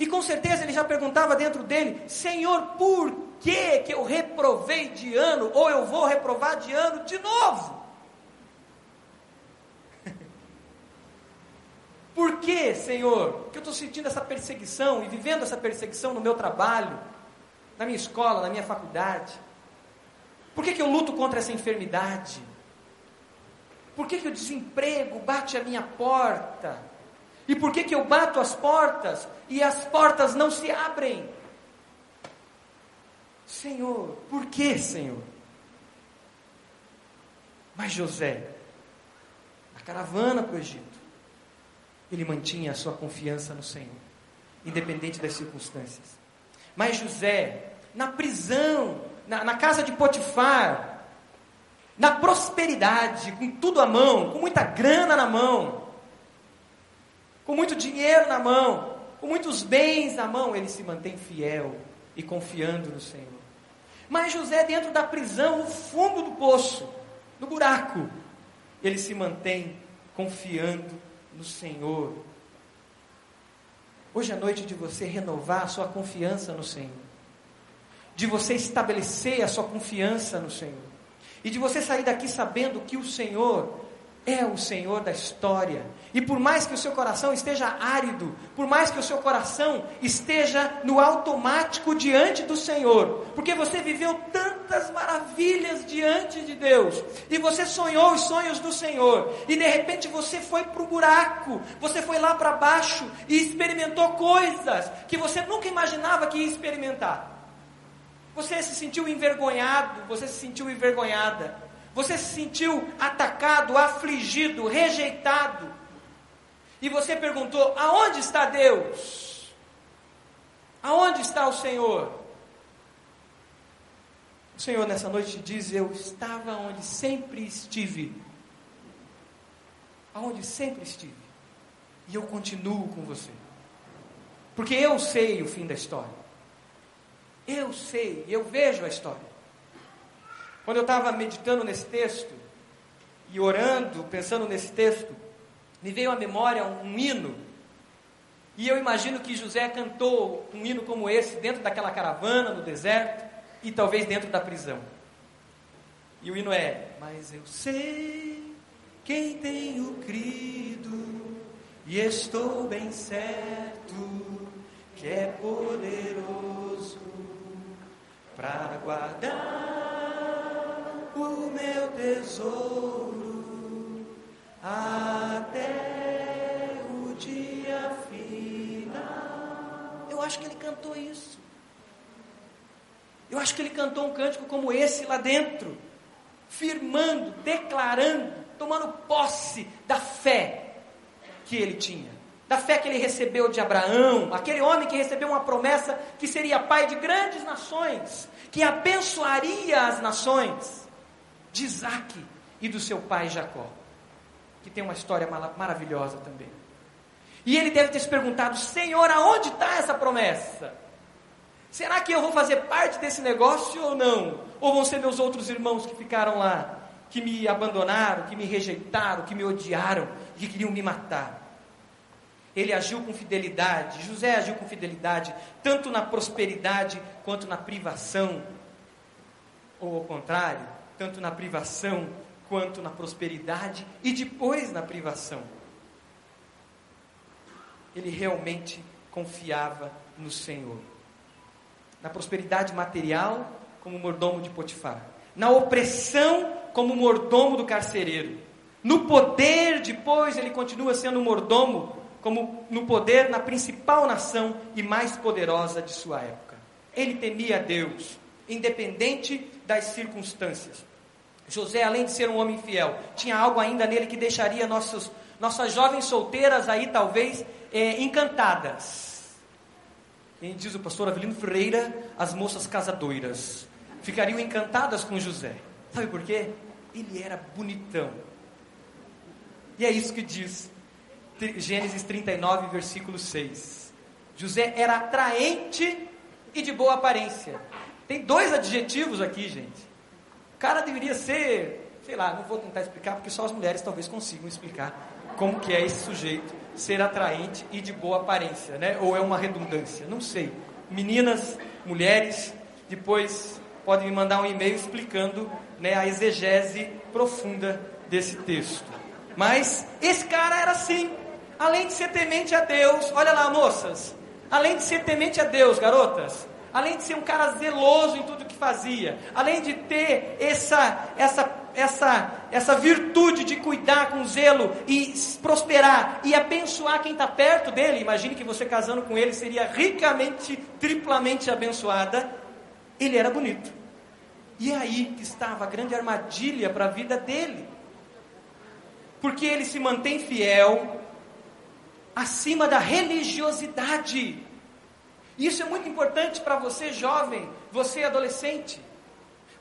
A: E com certeza ele já perguntava dentro dele: Senhor, por que, que eu reprovei de ano, ou eu vou reprovar de ano de novo? Por que, Senhor, que eu estou sentindo essa perseguição e vivendo essa perseguição no meu trabalho, na minha escola, na minha faculdade? Por que, que eu luto contra essa enfermidade? Por que, que o desemprego bate a minha porta? E por que, que eu bato as portas e as portas não se abrem? Senhor, por que, Senhor? Mas José, na caravana para o Egito, ele mantinha a sua confiança no Senhor, independente das circunstâncias. Mas José, na prisão, na, na casa de Potifar, na prosperidade, com tudo à mão, com muita grana na mão, com muito dinheiro na mão, com muitos bens na mão, ele se mantém fiel e confiando no Senhor. Mas José, dentro da prisão, no fundo do poço, no buraco, ele se mantém confiando no Senhor. Hoje é noite de você renovar a sua confiança no Senhor de você estabelecer a sua confiança no Senhor. E de você sair daqui sabendo que o Senhor é o Senhor da história. E por mais que o seu coração esteja árido, por mais que o seu coração esteja no automático diante do Senhor, porque você viveu tantas maravilhas diante de Deus, e você sonhou os sonhos do Senhor, e de repente você foi para o buraco, você foi lá para baixo e experimentou coisas que você nunca imaginava que ia experimentar. Você se sentiu envergonhado, você se sentiu envergonhada. Você se sentiu atacado, afligido, rejeitado. E você perguntou: aonde está Deus? Aonde está o Senhor? O Senhor nessa noite diz: Eu estava onde sempre estive. Aonde sempre estive. E eu continuo com você. Porque eu sei o fim da história. Eu sei, eu vejo a história. Quando eu estava meditando nesse texto e orando, pensando nesse texto, me veio à memória um, hino. E eu imagino que José cantou um hino como esse dentro daquela caravana no deserto e talvez dentro da prisão. E o hino é: Mas eu sei quem tenho crido e estou bem certo que é poderoso para guardar o meu tesouro até o dia final. Eu acho que ele cantou isso. Eu acho que ele cantou um cântico como esse lá dentro, firmando, declarando, tomando posse da fé que ele tinha da fé que ele recebeu de Abraão, aquele homem que recebeu uma promessa que seria pai de grandes nações, que abençoaria as nações, de Isaac e do seu pai Jacó, que tem uma história maravilhosa também. E ele deve ter se perguntado: Senhor, aonde está essa promessa? Será que eu vou fazer parte desse negócio ou não? Ou vão ser meus outros irmãos que ficaram lá, que me abandonaram, que me rejeitaram, que me odiaram, que queriam me matar? ele agiu com fidelidade, José agiu com fidelidade, tanto na prosperidade quanto na privação, ou ao contrário, tanto na privação quanto na prosperidade e depois na privação. Ele realmente confiava no Senhor. Na prosperidade material, como mordomo de Potifar. Na opressão, como mordomo do carcereiro. No poder, depois, ele continua sendo mordomo como no poder na principal nação e mais poderosa de sua época. Ele temia a Deus, independente das circunstâncias. José, além de ser um homem fiel, tinha algo ainda nele que deixaria nossos, nossas jovens solteiras aí, talvez, é, encantadas. E diz o pastor Avelino Freira, as moças casadoiras ficariam encantadas com José. Sabe por quê? Ele era bonitão. E é isso que diz Gênesis 39, versículo 6. José era atraente e de boa aparência. Tem dois adjetivos aqui, gente. Cara deveria ser, sei lá, não vou tentar explicar porque só as mulheres talvez consigam explicar como que é esse sujeito ser atraente e de boa aparência, né? Ou é uma redundância, não sei. Meninas, mulheres, depois podem me mandar um e-mail explicando né, a exegese profunda desse texto. Mas esse cara era assim, além de ser temente a Deus, olha lá, moças, além de ser temente a Deus, garotas, além de ser um cara zeloso em tudo fazia, além de ter essa, essa, essa, essa virtude de cuidar com zelo e prosperar e abençoar quem está perto dele, imagine que você casando com ele seria ricamente, triplamente abençoada, ele era bonito. E é aí que estava a grande armadilha para a vida dele. Porque ele se mantém fiel acima da religiosidade. Isso é muito importante para você, jovem, você adolescente,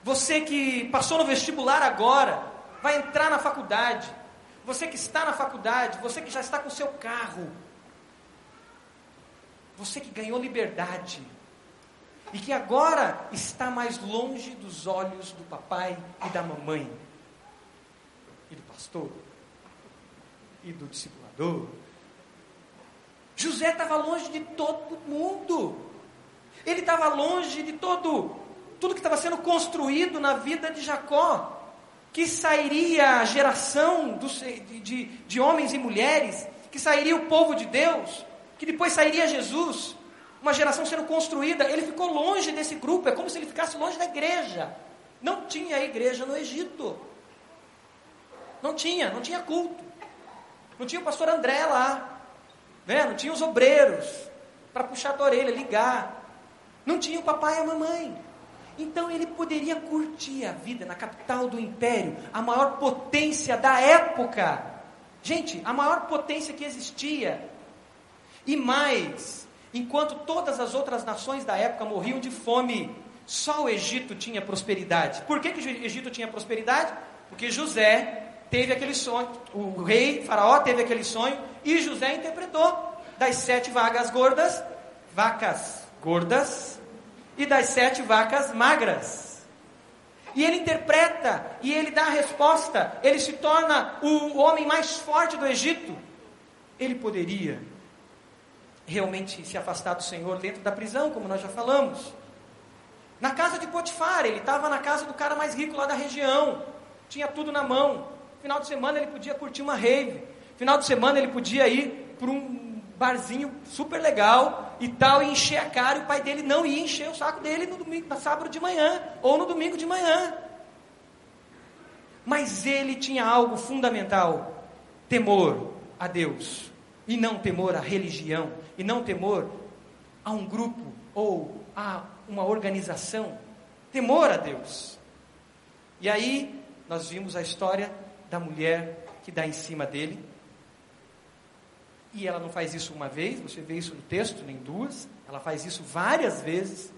A: você que passou no vestibular agora, vai entrar na faculdade, você que está na faculdade, você que já está com seu carro, você que ganhou liberdade. E que agora está mais longe dos olhos do papai e da mamãe, e do pastor, e do discipulador, José estava longe de todo mundo. Ele estava longe de todo tudo que estava sendo construído na vida de Jacó. Que sairia a geração de, de, de homens e mulheres, que sairia o povo de Deus, que depois sairia Jesus, uma geração sendo construída. Ele ficou longe desse grupo, é como se ele ficasse longe da igreja. Não tinha igreja no Egito. Não tinha, não tinha culto. Não tinha o pastor André lá. Né? Não tinha os obreiros para puxar a orelha, ligar. Não tinha o papai e a mamãe. Então ele poderia curtir a vida na capital do império, a maior potência da época. Gente, a maior potência que existia. E mais, enquanto todas as outras nações da época morriam de fome, só o Egito tinha prosperidade. Por que, que o Egito tinha prosperidade? Porque José teve aquele sonho, o rei Faraó teve aquele sonho e José interpretou das sete vagas gordas, vacas gordas e das sete vacas magras. E ele interpreta e ele dá a resposta, ele se torna o homem mais forte do Egito. Ele poderia realmente se afastar do Senhor dentro da prisão, como nós já falamos. Na casa de Potifar, ele estava na casa do cara mais rico lá da região, tinha tudo na mão. Final de semana ele podia curtir uma rave. Final de semana ele podia ir para um barzinho super legal e tal, e encher a cara, e o pai dele não ia encher o saco dele no domingo, no sábado de manhã, ou no domingo de manhã. Mas ele tinha algo fundamental: temor a Deus, e não temor à religião, e não temor a um grupo ou a uma organização. Temor a Deus. E aí nós vimos a história da mulher que dá em cima dele. E ela não faz isso uma vez, você vê isso no texto, nem duas, ela faz isso várias vezes.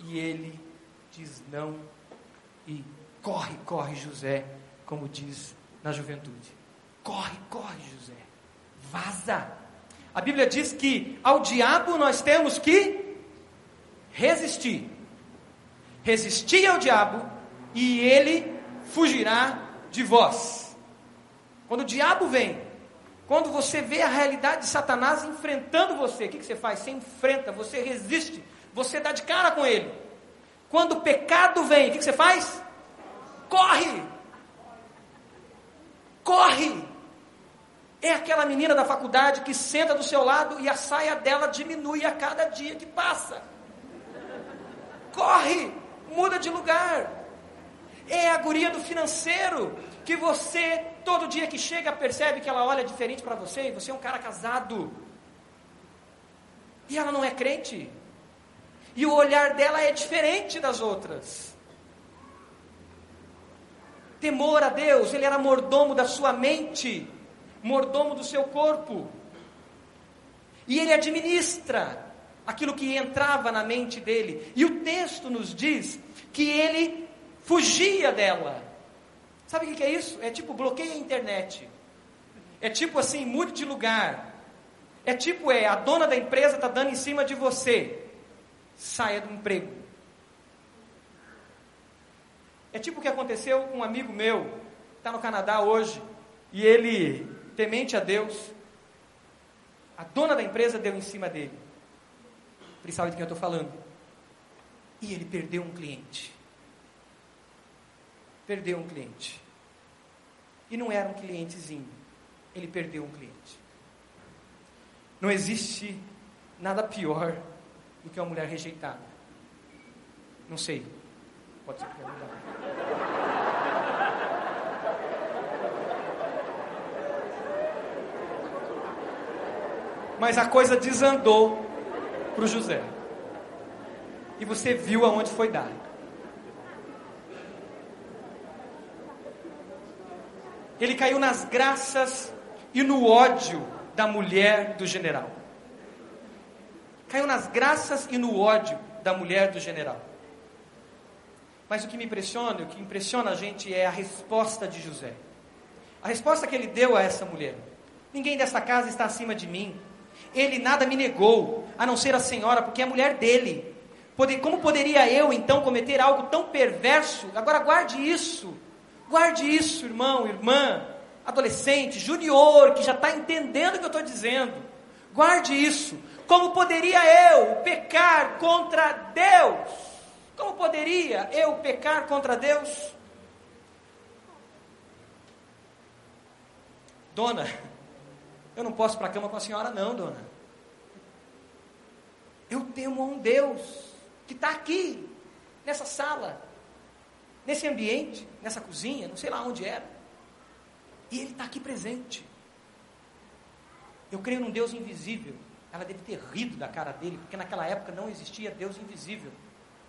A: E ele diz não e corre, corre José, como diz na juventude. Corre, corre José, vaza. A Bíblia diz que ao diabo nós temos que resistir. Resistir ao diabo e ele fugirá de vós. Quando o diabo vem, quando você vê a realidade de Satanás enfrentando você, o que, que você faz? Você enfrenta, você resiste, você dá de cara com ele. Quando o pecado vem, o que, que você faz? Corre! Corre! É aquela menina da faculdade que senta do seu lado e a saia dela diminui a cada dia que passa. Corre! Muda de lugar. É a guria do financeiro que você, todo dia que chega, percebe que ela olha diferente para você e você é um cara casado. E ela não é crente. E o olhar dela é diferente das outras. Temor a Deus, ele era mordomo da sua mente, mordomo do seu corpo. E ele administra aquilo que entrava na mente dele. E o texto nos diz que ele fugia dela. Sabe o que é isso? É tipo bloqueia a internet. É tipo assim, mude de lugar. É tipo é, a dona da empresa está dando em cima de você. Saia do emprego. É tipo o que aconteceu com um amigo meu, está no Canadá hoje, e ele, temente a Deus, a dona da empresa deu em cima dele. Ele sabe de quem eu estou falando. E ele perdeu um cliente. Perdeu um cliente. E não era um clientezinho. Ele perdeu um cliente. Não existe nada pior do que uma mulher rejeitada. Não sei. Pode ser não Mas a coisa desandou para o José. E você viu aonde foi dar. Ele caiu nas graças e no ódio da mulher do general. Caiu nas graças e no ódio da mulher do general. Mas o que me impressiona, o que impressiona a gente é a resposta de José. A resposta que ele deu a essa mulher: Ninguém desta casa está acima de mim. Ele nada me negou, a não ser a senhora, porque é a mulher dele. Como poderia eu então cometer algo tão perverso? Agora guarde isso. Guarde isso, irmão, irmã, adolescente, junior, que já está entendendo o que eu estou dizendo. Guarde isso. Como poderia eu pecar contra Deus? Como poderia eu pecar contra Deus? Dona, eu não posso para a cama com a senhora, não, dona. Eu temo a um Deus que está aqui, nessa sala, nesse ambiente, nessa cozinha, não sei lá onde era. E Ele está aqui presente. Eu creio num Deus invisível. Ela deve ter rido da cara dele, porque naquela época não existia Deus invisível.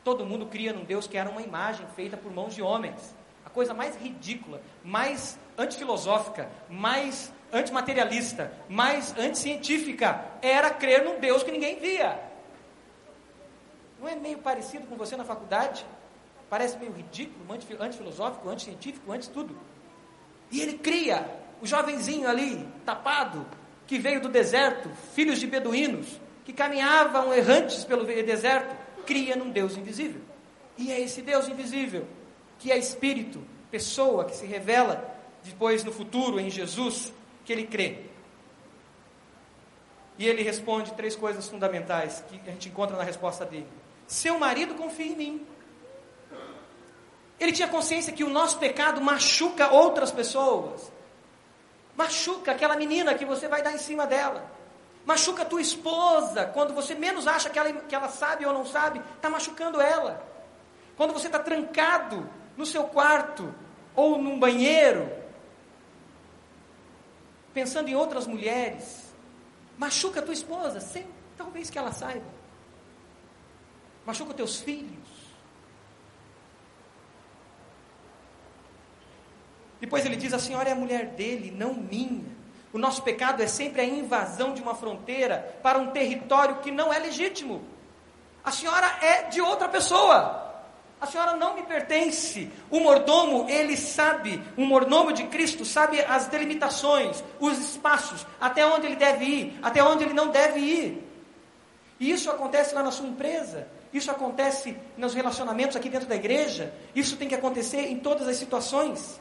A: Todo mundo cria num Deus que era uma imagem feita por mãos de homens. A coisa mais ridícula, mais antifilosófica, mais antimaterialista, mais anticientífica era crer num Deus que ninguém via. Não é meio parecido com você na faculdade? Parece meio ridículo, antifilosófico, anticientífico, antes tudo. E ele cria o jovenzinho ali, tapado, que veio do deserto, filhos de beduínos, que caminhavam errantes pelo deserto, cria num Deus invisível. E é esse Deus invisível, que é espírito, pessoa, que se revela depois no futuro em Jesus, que ele crê. E ele responde três coisas fundamentais que a gente encontra na resposta dele. Seu marido confia em mim. Ele tinha consciência que o nosso pecado machuca outras pessoas. Machuca aquela menina que você vai dar em cima dela. Machuca a tua esposa, quando você menos acha que ela, que ela sabe ou não sabe, está machucando ela. Quando você está trancado no seu quarto ou num banheiro, pensando em outras mulheres, machuca a tua esposa, sem talvez que ela saiba. Machuca os teus filhos. Depois ele diz: a senhora é a mulher dele, não minha. O nosso pecado é sempre a invasão de uma fronteira para um território que não é legítimo. A senhora é de outra pessoa. A senhora não me pertence. O mordomo, ele sabe, o mordomo de Cristo sabe as delimitações, os espaços, até onde ele deve ir, até onde ele não deve ir. E isso acontece lá na sua empresa, isso acontece nos relacionamentos aqui dentro da igreja, isso tem que acontecer em todas as situações.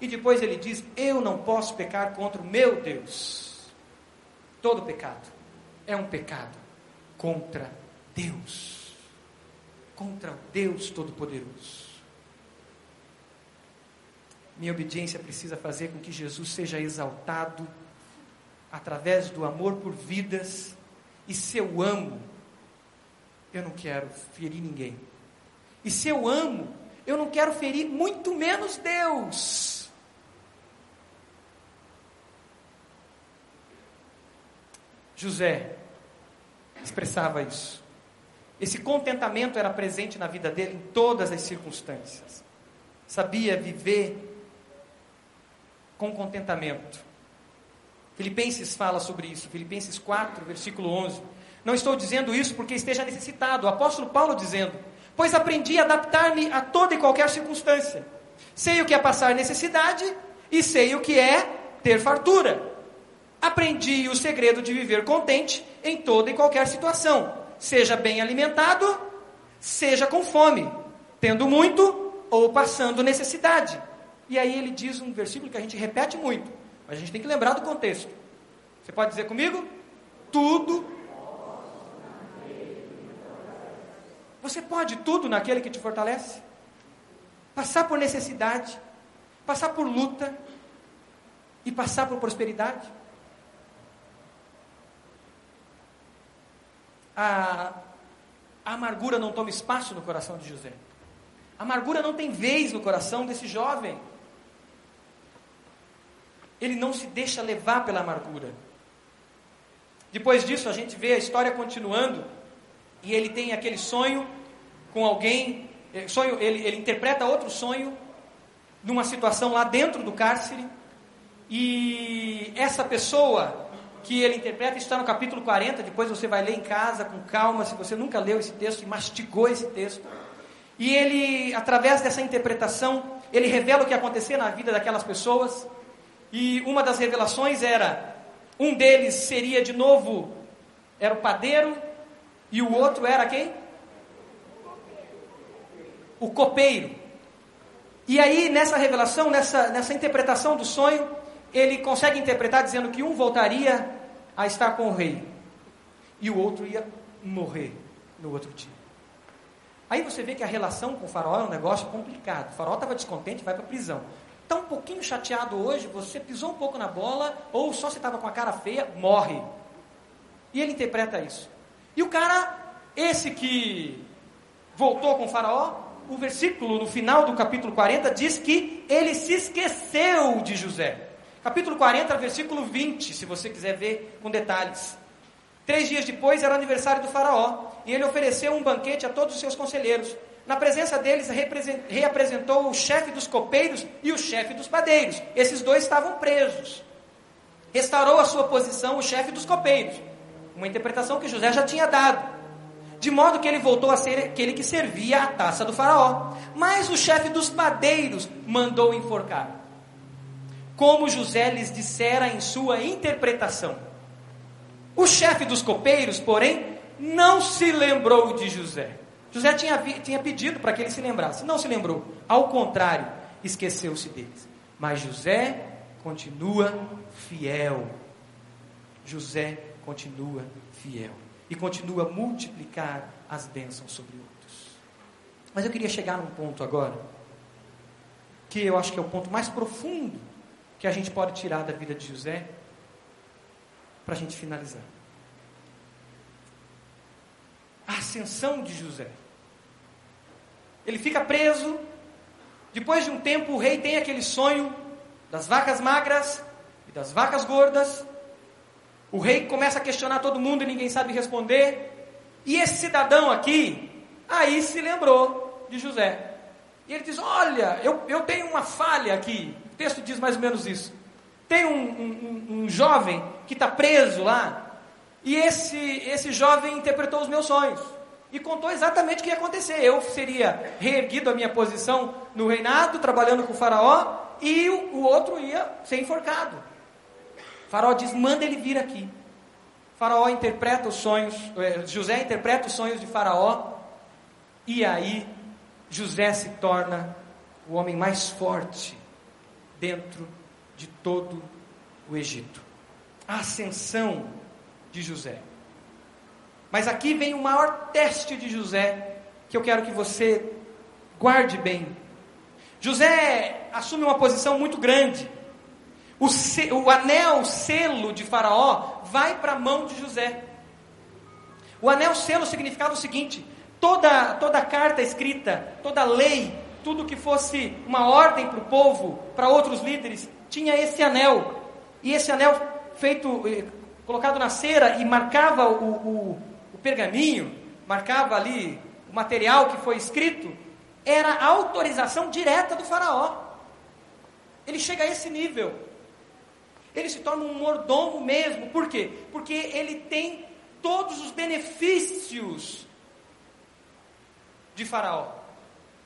A: E depois ele diz: Eu não posso pecar contra o meu Deus. Todo pecado é um pecado contra Deus, contra o Deus Todo-Poderoso. Minha obediência precisa fazer com que Jesus seja exaltado através do amor por vidas. E se eu amo, eu não quero ferir ninguém. E se eu amo, eu não quero ferir muito menos Deus. José expressava isso. Esse contentamento era presente na vida dele em todas as circunstâncias. Sabia viver com contentamento. Filipenses fala sobre isso, Filipenses 4, versículo 11. Não estou dizendo isso porque esteja necessitado. O apóstolo Paulo dizendo: Pois aprendi a adaptar-me a toda e qualquer circunstância. Sei o que é passar necessidade e sei o que é ter fartura. Aprendi o segredo de viver contente em toda e qualquer situação, seja bem alimentado, seja com fome, tendo muito ou passando necessidade. E aí ele diz um versículo que a gente repete muito, mas a gente tem que lembrar do contexto. Você pode dizer comigo? Tudo. Você pode tudo naquele que te fortalece? Passar por necessidade, passar por luta e passar por prosperidade? A, a amargura não toma espaço no coração de José. A amargura não tem vez no coração desse jovem. Ele não se deixa levar pela amargura. Depois disso, a gente vê a história continuando e ele tem aquele sonho com alguém, eh, sonho, ele, ele interpreta outro sonho numa situação lá dentro do cárcere e essa pessoa que ele interpreta está no capítulo 40, depois você vai ler em casa com calma, se você nunca leu esse texto e mastigou esse texto. E ele, através dessa interpretação, ele revela o que acontecia na vida daquelas pessoas. E uma das revelações era: um deles seria de novo, era o padeiro, e o outro era quem? O copeiro. E aí, nessa revelação, nessa, nessa interpretação do sonho, ele consegue interpretar dizendo que um voltaria a estar com o rei e o outro ia morrer no outro dia. Aí você vê que a relação com o faraó é um negócio complicado. O faraó estava descontente, vai para a prisão. Está um pouquinho chateado hoje, você pisou um pouco na bola, ou só você estava com a cara feia, morre. E ele interpreta isso. E o cara, esse que voltou com o faraó, o versículo no final do capítulo 40 diz que ele se esqueceu de José. Capítulo 40, versículo 20, se você quiser ver com detalhes. Três dias depois era aniversário do Faraó, e ele ofereceu um banquete a todos os seus conselheiros. Na presença deles, reapresentou o chefe dos copeiros e o chefe dos padeiros. Esses dois estavam presos. Restaurou a sua posição o chefe dos copeiros, uma interpretação que José já tinha dado. De modo que ele voltou a ser aquele que servia a taça do Faraó. Mas o chefe dos padeiros mandou enforcar como José lhes dissera em sua interpretação. O chefe dos copeiros, porém, não se lembrou de José. José tinha, tinha pedido para que ele se lembrasse, não se lembrou. Ao contrário, esqueceu-se deles. Mas José continua fiel. José continua fiel. E continua a multiplicar as bênçãos sobre outros. Mas eu queria chegar num ponto agora, que eu acho que é o ponto mais profundo que a gente pode tirar da vida de José para a gente finalizar. A ascensão de José. Ele fica preso. Depois de um tempo, o rei tem aquele sonho das vacas magras e das vacas gordas. O rei começa a questionar todo mundo e ninguém sabe responder. E esse cidadão aqui, aí se lembrou de José. E ele diz: Olha, eu, eu tenho uma falha aqui texto diz mais ou menos isso. Tem um, um, um jovem que está preso lá, e esse, esse jovem interpretou os meus sonhos. E contou exatamente o que ia acontecer. Eu seria reerguido a minha posição no reinado, trabalhando com o faraó, e o, o outro ia ser enforcado. O faraó diz: manda ele vir aqui. O faraó interpreta os sonhos, eh, José interpreta os sonhos de Faraó, e aí José se torna o homem mais forte dentro de todo o Egito. A ascensão de José. Mas aqui vem o maior teste de José, que eu quero que você guarde bem. José assume uma posição muito grande. O, se, o anel, selo de Faraó, vai para a mão de José. O anel selo significava o seguinte: toda, toda carta escrita, toda lei, tudo que fosse uma ordem para o povo, para outros líderes, tinha esse anel. E esse anel feito, eh, colocado na cera e marcava o, o, o pergaminho, marcava ali o material que foi escrito, era a autorização direta do faraó. Ele chega a esse nível. Ele se torna um mordomo mesmo. Por quê? Porque ele tem todos os benefícios de Faraó.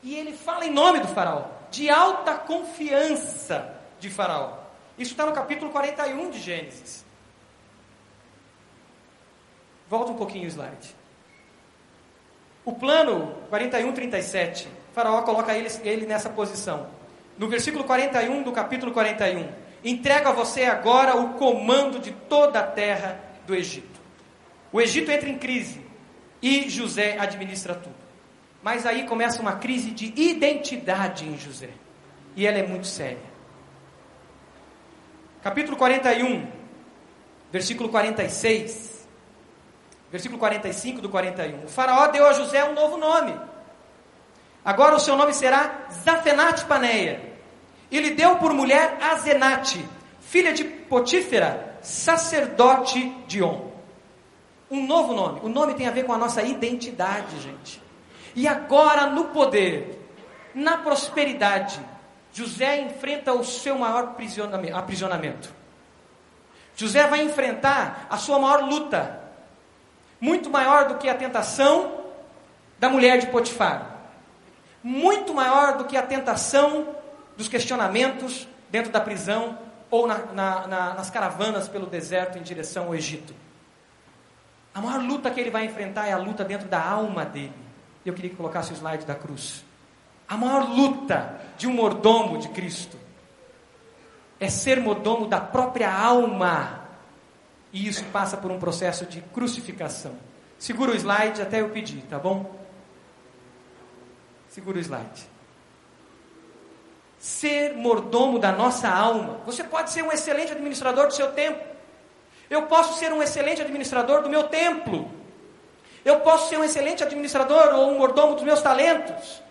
A: E ele fala em nome do Faraó, de alta confiança de Faraó. Isso está no capítulo 41 de Gênesis. Volta um pouquinho o slide. O plano 41, 37 Faraó coloca ele, ele nessa posição. No versículo 41 do capítulo 41, entrega a você agora o comando de toda a terra do Egito. O Egito entra em crise e José administra tudo. Mas aí começa uma crise de identidade em José. E ela é muito séria. Capítulo 41, versículo 46. Versículo 45 do 41. O faraó deu a José um novo nome. Agora o seu nome será Zafenate Paneia. E lhe deu por mulher Azenate, filha de Potífera, sacerdote de On. Um novo nome. O nome tem a ver com a nossa identidade, gente. E agora no poder, na prosperidade, José enfrenta o seu maior aprisionamento. José vai enfrentar a sua maior luta, muito maior do que a tentação da mulher de Potifar muito maior do que a tentação dos questionamentos dentro da prisão ou na, na, na, nas caravanas pelo deserto em direção ao Egito. A maior luta que ele vai enfrentar é a luta dentro da alma dele. Eu queria que colocasse o slide da cruz. A maior luta de um mordomo de Cristo é ser mordomo da própria alma. E isso passa por um processo de crucificação. Segura o slide até eu pedir, tá bom? Segura o slide. Ser mordomo da nossa alma. Você pode ser um excelente administrador do seu tempo. Eu posso ser um excelente administrador do meu templo. Eu posso ser um excelente administrador ou um mordomo dos meus talentos.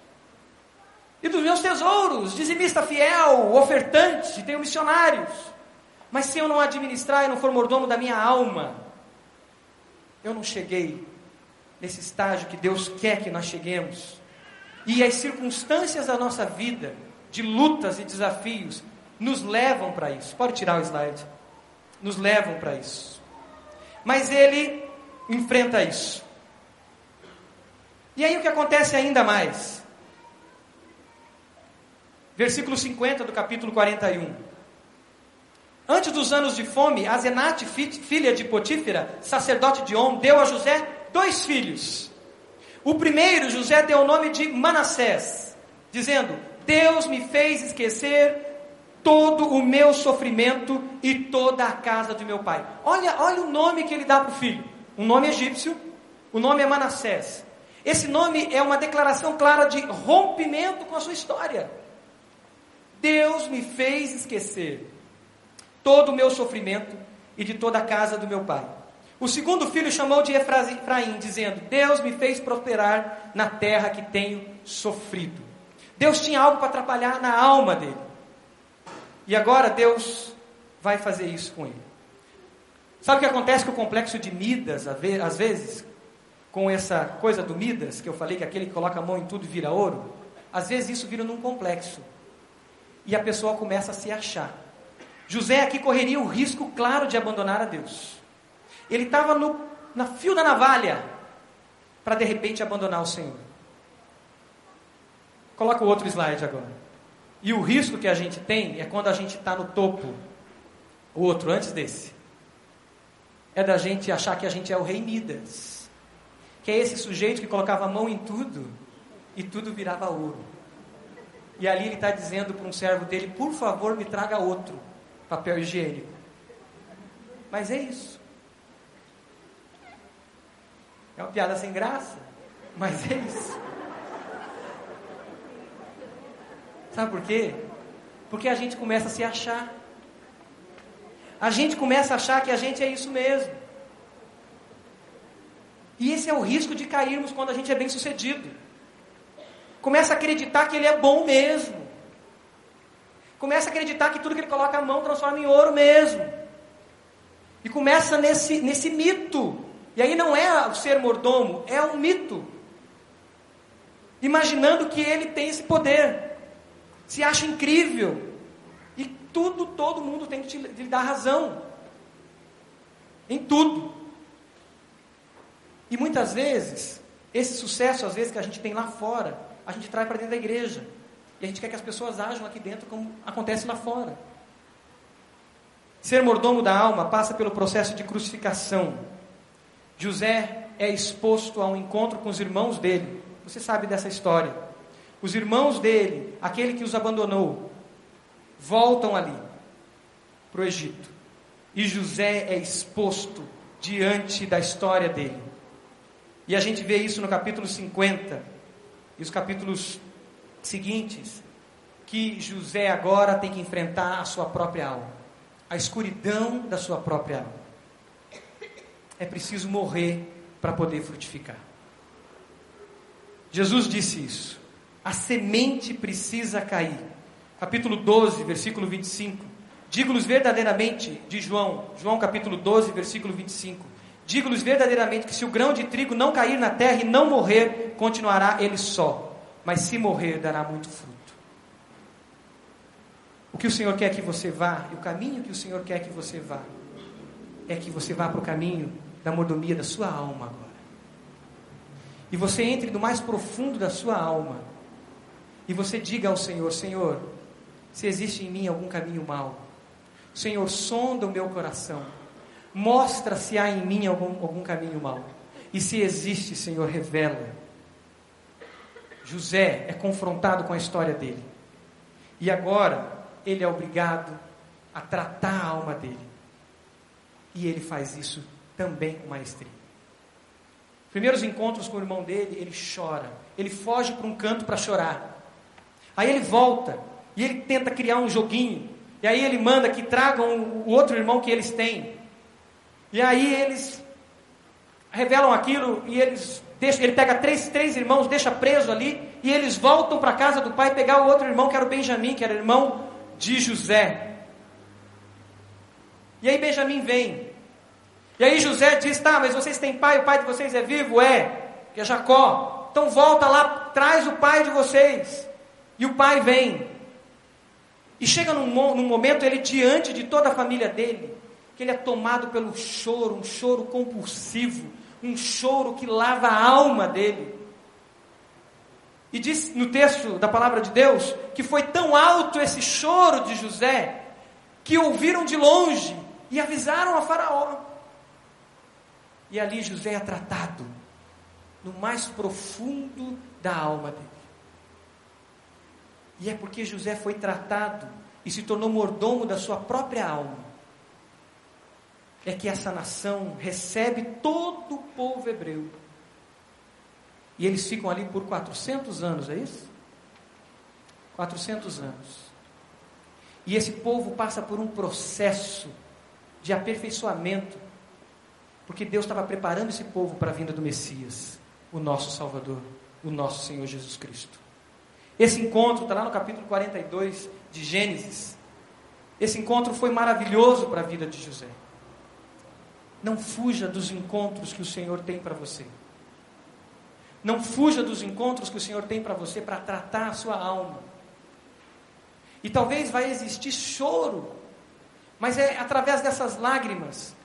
A: E dos meus tesouros, dizimista fiel, ofertante, tenho missionários. Mas se eu não administrar e não for mordomo da minha alma, eu não cheguei nesse estágio que Deus quer que nós cheguemos. E as circunstâncias da nossa vida, de lutas e desafios, nos levam para isso. Pode tirar o slide. Nos levam para isso. Mas ele enfrenta isso. E aí o que acontece ainda mais? Versículo 50 do capítulo 41. Antes dos anos de fome, Azenate, filha de Potífera, sacerdote de On, deu a José dois filhos. O primeiro, José deu o nome de Manassés, dizendo: Deus me fez esquecer todo o meu sofrimento e toda a casa de meu pai. Olha, olha o nome que ele dá para o filho. Um nome egípcio, o nome é Manassés. Esse nome é uma declaração clara de rompimento com a sua história. Deus me fez esquecer todo o meu sofrimento e de toda a casa do meu pai. O segundo filho chamou de Efraim, dizendo: Deus me fez prosperar na terra que tenho sofrido. Deus tinha algo para atrapalhar na alma dele. E agora Deus vai fazer isso com ele. Sabe o que acontece com o complexo de Midas, às vezes? Com essa coisa do Midas, que eu falei que aquele que coloca a mão em tudo vira ouro? Às vezes isso vira num complexo. E a pessoa começa a se achar. José aqui correria o risco claro de abandonar a Deus. Ele estava na fio da navalha para de repente abandonar o Senhor. Coloca o outro slide agora. E o risco que a gente tem é quando a gente está no topo. O outro, antes desse. É da gente achar que a gente é o rei Midas. Que é esse sujeito que colocava a mão em tudo e tudo virava ouro. E ali ele está dizendo para um servo dele: por favor, me traga outro papel higiênico. Mas é isso. É uma piada sem graça, mas é isso. Sabe por quê? Porque a gente começa a se achar. A gente começa a achar que a gente é isso mesmo. E esse é o risco de cairmos quando a gente é bem sucedido. Começa a acreditar que ele é bom mesmo. Começa a acreditar que tudo que ele coloca a mão transforma em ouro mesmo. E começa nesse, nesse mito e aí não é o ser mordomo, é um mito. Imaginando que ele tem esse poder. Se acha incrível. E tudo, todo mundo tem que te dar razão. Em tudo. E muitas vezes, esse sucesso, às vezes, que a gente tem lá fora, a gente traz para dentro da igreja. E a gente quer que as pessoas ajam aqui dentro como acontece lá fora. Ser mordomo da alma passa pelo processo de crucificação. José é exposto a um encontro com os irmãos dele. Você sabe dessa história. os irmãos dele, aquele que os abandonou, voltam ali para o Egito. E José é exposto diante da história dele. E a gente vê isso no capítulo 50 e os capítulos seguintes, que José agora tem que enfrentar a sua própria alma, a escuridão da sua própria alma. É preciso morrer para poder frutificar. Jesus disse isso. A semente precisa cair. Capítulo 12, versículo 25. Digo-lhes verdadeiramente, de João, João capítulo 12, versículo 25. Digo-lhes verdadeiramente que se o grão de trigo não cair na terra e não morrer, continuará ele só, mas se morrer, dará muito fruto. O que o Senhor quer que você vá, e o caminho que o Senhor quer que você vá, é que você vá para o caminho da mordomia da sua alma agora. E você entre no mais profundo da sua alma. E você diga ao Senhor: Senhor, se existe em mim algum caminho mau, Senhor, sonda o meu coração. Mostra se há em mim algum, algum caminho mau. E se existe, Senhor, revela. José é confrontado com a história dele. E agora ele é obrigado a tratar a alma dele. E ele faz isso também com maestria. Primeiros encontros com o irmão dele, ele chora. Ele foge para um canto para chorar. Aí ele volta e ele tenta criar um joguinho. E aí ele manda que tragam o outro irmão que eles têm. E aí eles revelam aquilo e eles deixam, ele pega três, três irmãos, deixa preso ali, e eles voltam para a casa do pai pegar o outro irmão, que era o Benjamim, que era irmão de José. E aí Benjamim vem. E aí José diz: Tá, mas vocês têm pai, o pai de vocês é vivo? É, que é Jacó. Então volta lá, traz o pai de vocês. E o pai vem. E chega num, num momento, ele diante de toda a família dele, que ele é tomado pelo choro, um choro compulsivo, um choro que lava a alma dele. E diz no texto da palavra de Deus que foi tão alto esse choro de José que ouviram de longe e avisaram a Faraó. E ali José é tratado no mais profundo da alma dele. E é porque José foi tratado e se tornou mordomo da sua própria alma, é que essa nação recebe todo o povo hebreu. E eles ficam ali por 400 anos, é isso? 400 anos. E esse povo passa por um processo de aperfeiçoamento porque Deus estava preparando esse povo para a vinda do Messias, o nosso Salvador, o nosso Senhor Jesus Cristo. Esse encontro está lá no capítulo 42 de Gênesis. Esse encontro foi maravilhoso para a vida de José. Não fuja dos encontros que o Senhor tem para você. Não fuja dos encontros que o Senhor tem para você para tratar a sua alma. E talvez vai existir choro, mas é através dessas lágrimas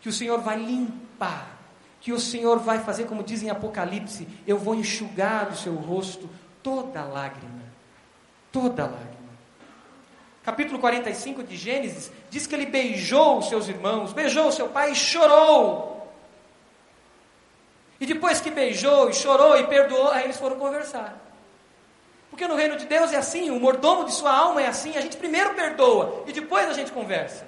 A: que o Senhor vai limpar, que o Senhor vai fazer, como diz em Apocalipse: eu vou enxugar do seu rosto toda lágrima. Toda lágrima. Capítulo 45 de Gênesis diz que ele beijou os seus irmãos, beijou o seu pai e chorou. E depois que beijou e chorou e perdoou, aí eles foram conversar. Porque no reino de Deus é assim, o mordomo de sua alma é assim, a gente primeiro perdoa e depois a gente conversa.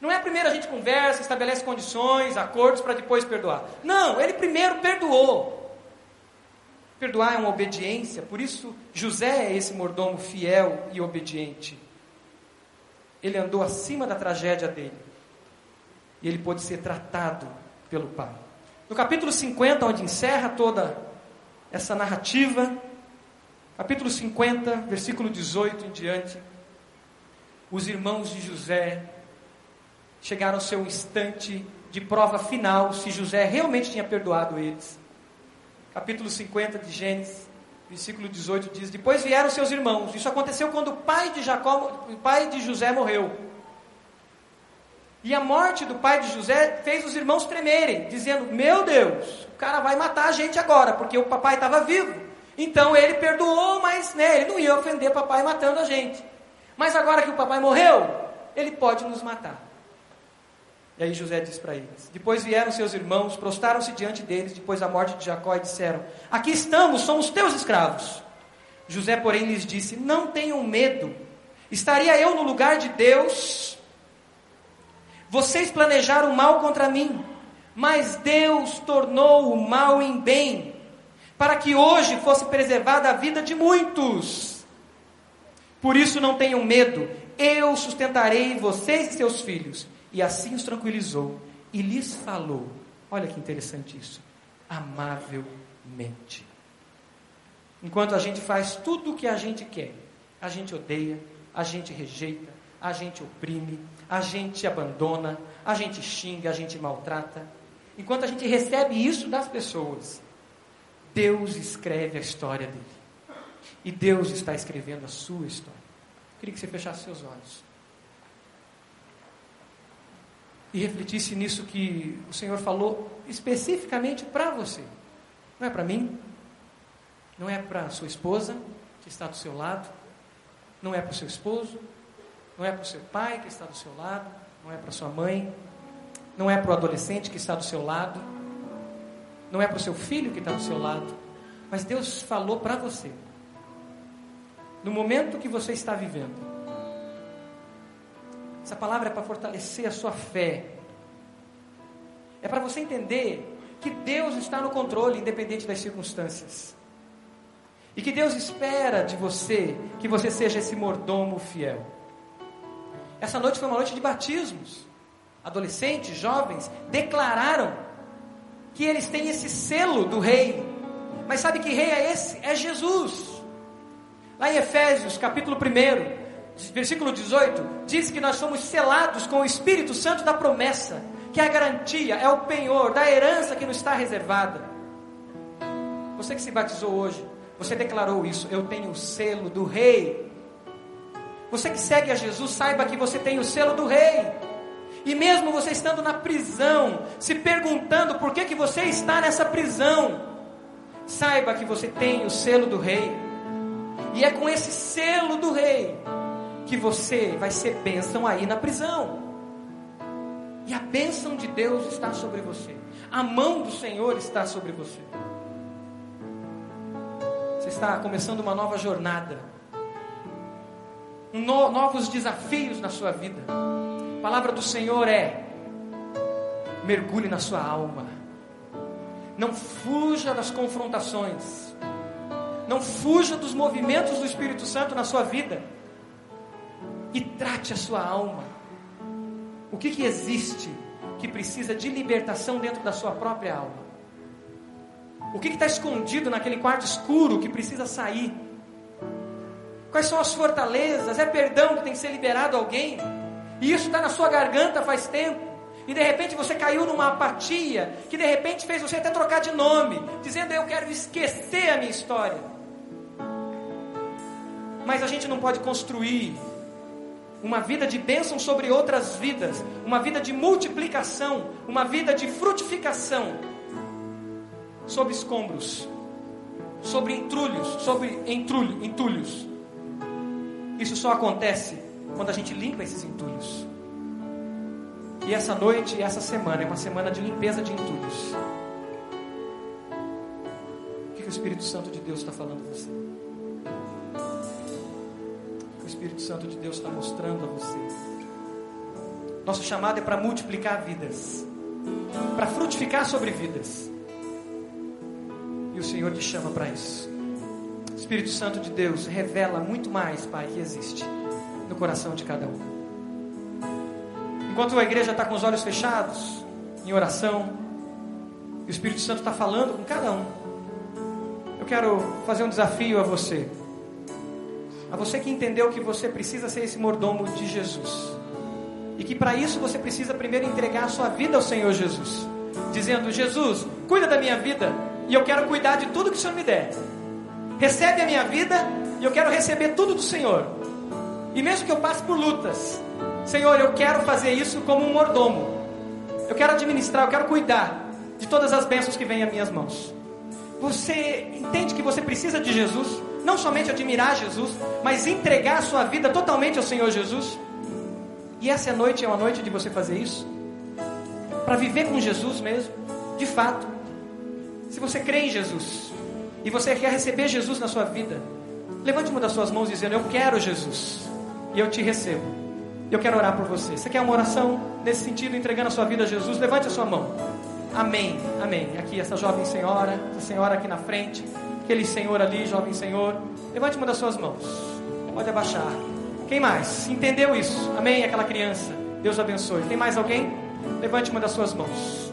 A: Não é primeiro a gente conversa, estabelece condições, acordos para depois perdoar. Não, ele primeiro perdoou. Perdoar é uma obediência, por isso José é esse mordomo fiel e obediente. Ele andou acima da tragédia dele. E ele pôde ser tratado pelo Pai. No capítulo 50, onde encerra toda essa narrativa, capítulo 50, versículo 18 em diante, os irmãos de José chegaram ao seu instante de prova final se José realmente tinha perdoado eles. Capítulo 50 de Gênesis, versículo 18 diz: Depois vieram seus irmãos. Isso aconteceu quando o pai de Jacó, o pai de José morreu. E a morte do pai de José fez os irmãos tremerem, dizendo: Meu Deus, o cara vai matar a gente agora, porque o papai estava vivo. Então ele perdoou, mas né, ele não ia ofender papai matando a gente. Mas agora que o papai morreu, ele pode nos matar. E aí José diz para eles: Depois vieram seus irmãos, prostaram-se diante deles, depois da morte de Jacó, e disseram: Aqui estamos, somos teus escravos. José, porém, lhes disse: Não tenham medo. Estaria eu no lugar de Deus? Vocês planejaram mal contra mim, mas Deus tornou o mal em bem, para que hoje fosse preservada a vida de muitos. Por isso não tenham medo, eu sustentarei vocês e seus filhos. E assim os tranquilizou e lhes falou: olha que interessante isso, amavelmente. Enquanto a gente faz tudo o que a gente quer, a gente odeia, a gente rejeita, a gente oprime, a gente abandona, a gente xinga, a gente maltrata. Enquanto a gente recebe isso das pessoas, Deus escreve a história dele. E Deus está escrevendo a sua história. Eu queria que você fechasse seus olhos. E refletisse nisso que o Senhor falou especificamente para você. Não é para mim, não é para sua esposa que está do seu lado, não é para o seu esposo, não é para o seu pai que está do seu lado, não é para sua mãe, não é para o adolescente que está do seu lado, não é para o seu filho que está do seu lado, mas Deus falou para você no momento que você está vivendo. Essa palavra é para fortalecer a sua fé. É para você entender que Deus está no controle, independente das circunstâncias. E que Deus espera de você que você seja esse mordomo fiel. Essa noite foi uma noite de batismos. Adolescentes, jovens, declararam que eles têm esse selo do rei. Mas sabe que rei é esse? É Jesus. Lá em Efésios, capítulo 1, versículo 18, diz que nós somos selados com o Espírito Santo da promessa, que é a garantia, é o penhor da herança que nos está reservada. Você que se batizou hoje, você declarou isso, eu tenho o selo do rei. Você que segue a Jesus, saiba que você tem o selo do rei. E mesmo você estando na prisão, se perguntando por que, que você está nessa prisão, saiba que você tem o selo do rei. E é com esse selo do rei que você vai ser bênção aí na prisão. E a bênção de Deus está sobre você. A mão do Senhor está sobre você. Você está começando uma nova jornada. No, novos desafios na sua vida. A palavra do Senhor é: mergulhe na sua alma. Não fuja das confrontações. Não fuja dos movimentos do Espírito Santo na sua vida. E trate a sua alma. O que, que existe que precisa de libertação dentro da sua própria alma? O que está escondido naquele quarto escuro que precisa sair? Quais são as fortalezas? É perdão que tem que ser liberado a alguém? E isso está na sua garganta faz tempo. E de repente você caiu numa apatia que de repente fez você até trocar de nome, dizendo eu quero esquecer a minha história. Mas a gente não pode construir uma vida de bênção sobre outras vidas, uma vida de multiplicação, uma vida de frutificação sobre escombros, sobre entulhos, sobre entrulho, entulhos. Isso só acontece quando a gente limpa esses entulhos. E essa noite, essa semana é uma semana de limpeza de entulhos. O que, que o Espírito Santo de Deus está falando a você? Espírito Santo de Deus está mostrando a você. Nosso chamado é para multiplicar vidas, para frutificar sobre vidas. E o Senhor te chama para isso. Espírito Santo de Deus revela muito mais, Pai, que existe no coração de cada um. Enquanto a igreja está com os olhos fechados, em oração, e o Espírito Santo está falando com cada um, eu quero fazer um desafio a você. A você que entendeu que você precisa ser esse mordomo de Jesus. E que para isso você precisa primeiro entregar a sua vida ao Senhor Jesus. Dizendo: Jesus, cuida da minha vida e eu quero cuidar de tudo que o Senhor me der. Recebe a minha vida e eu quero receber tudo do Senhor. E mesmo que eu passe por lutas, Senhor, eu quero fazer isso como um mordomo. Eu quero administrar, eu quero cuidar de todas as bênçãos que vêm às minhas mãos. Você entende que você precisa de Jesus? Não somente admirar Jesus, mas entregar a sua vida totalmente ao Senhor Jesus. E essa noite é uma noite de você fazer isso, para viver com Jesus mesmo, de fato. Se você crê em Jesus e você quer receber Jesus na sua vida, Levante uma das suas mãos dizendo: Eu quero Jesus. E eu te recebo. Eu quero orar por você. Você quer uma oração nesse sentido, entregando a sua vida a Jesus? Levante a sua mão. Amém. Amém. Aqui, essa jovem senhora, essa senhora aqui na frente, aquele senhor ali, jovem senhor. Levante uma das suas mãos. Pode abaixar. Quem mais? Entendeu isso? Amém? Aquela criança. Deus abençoe. Tem mais alguém? Levante uma das suas mãos.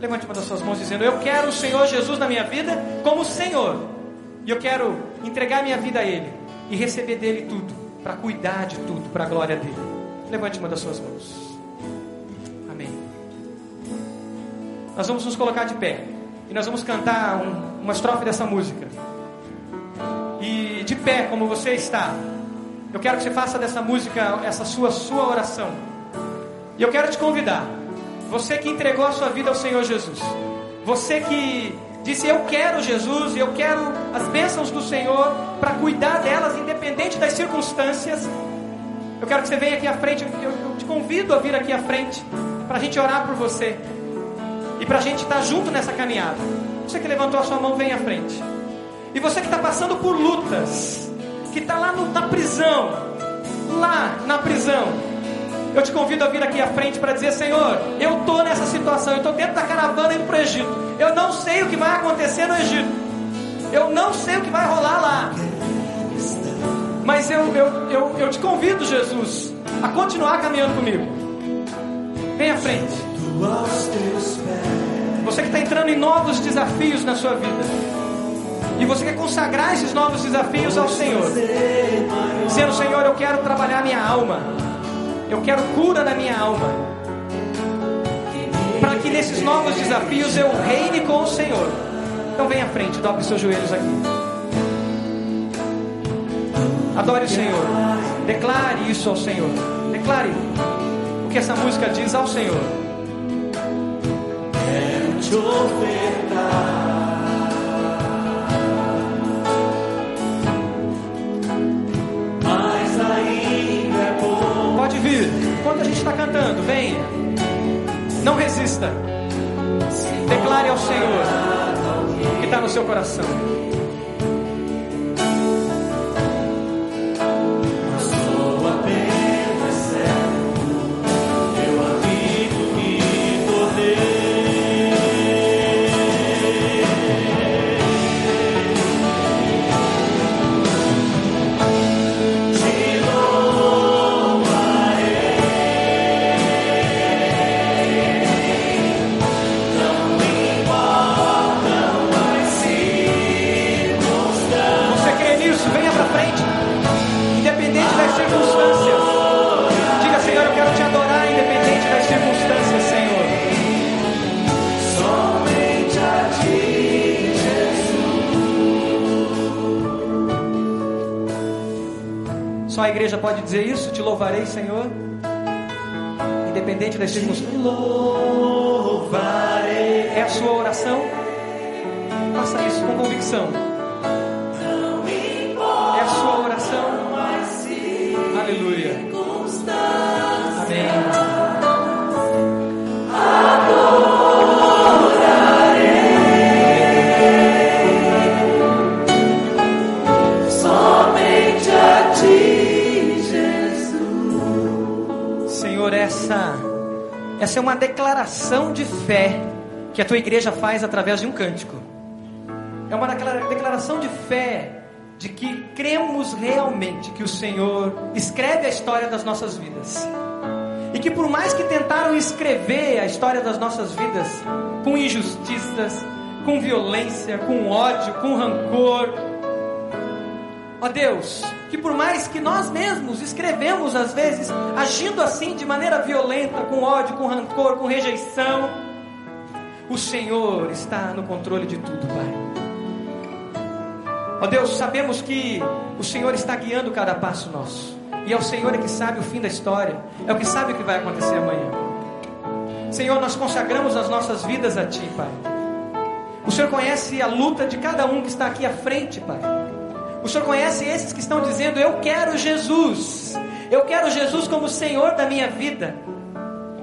A: Levante uma das suas mãos dizendo: Eu quero o Senhor Jesus na minha vida como Senhor. E eu quero entregar minha vida a Ele e receber dele tudo, para cuidar de tudo, para a glória dele. Levante uma das suas mãos. Amém. Nós vamos nos colocar de pé e nós vamos cantar um, uma estrofe dessa música. E de pé, como você está, eu quero que você faça dessa música essa sua sua oração. E eu quero te convidar, você que entregou a sua vida ao Senhor Jesus, você que disse eu quero Jesus, eu quero as bênçãos do Senhor para cuidar delas independente das circunstâncias. Eu quero que você venha aqui à frente, eu, eu te convido a vir aqui à frente para a gente orar por você e para a gente estar junto nessa caminhada. Você que levantou a sua mão, vem à frente. E você que está passando por lutas, que está lá no, na prisão, lá na prisão, eu te convido a vir aqui à frente para dizer: Senhor, eu estou nessa situação, eu estou dentro da caravana indo para o Egito. Eu não sei o que vai acontecer no Egito, eu não sei o que vai rolar lá. Mas eu, eu, eu, eu te convido, Jesus, a continuar caminhando comigo. Vem à frente. Você que está entrando em novos desafios na sua vida. E você quer consagrar esses novos desafios ao Senhor. Dizendo, Senhor, eu quero trabalhar minha alma. Eu quero cura na minha alma. Para que nesses novos desafios eu reine com o Senhor. Então vem à frente, dobre seus joelhos aqui. Adore o Senhor. Declare isso ao Senhor. Declare o que essa música diz ao Senhor.
B: Te é.
A: Pode vir. Enquanto a gente está cantando, venha. Não resista. Declare ao Senhor o que está no seu coração. Só a igreja pode dizer isso? Te louvarei, Senhor. Independente das circunstâncias.
B: louvarei.
A: É a sua oração? Faça isso com convicção. Essa é uma declaração de fé que a tua igreja faz através de um cântico. É uma declara- declaração de fé de que cremos realmente que o Senhor escreve a história das nossas vidas. E que por mais que tentaram escrever a história das nossas vidas com injustiças, com violência, com ódio, com rancor, Ó Deus, que por mais que nós mesmos escrevemos às vezes agindo assim de maneira violenta, com ódio, com rancor, com rejeição, o Senhor está no controle de tudo, Pai. Ó Deus, sabemos que o Senhor está guiando cada passo nosso. E é o Senhor que sabe o fim da história, é o que sabe o que vai acontecer amanhã. Senhor, nós consagramos as nossas vidas a Ti, Pai. O Senhor conhece a luta de cada um que está aqui à frente, Pai. O Senhor conhece esses que estão dizendo: Eu quero Jesus. Eu quero Jesus como Senhor da minha vida.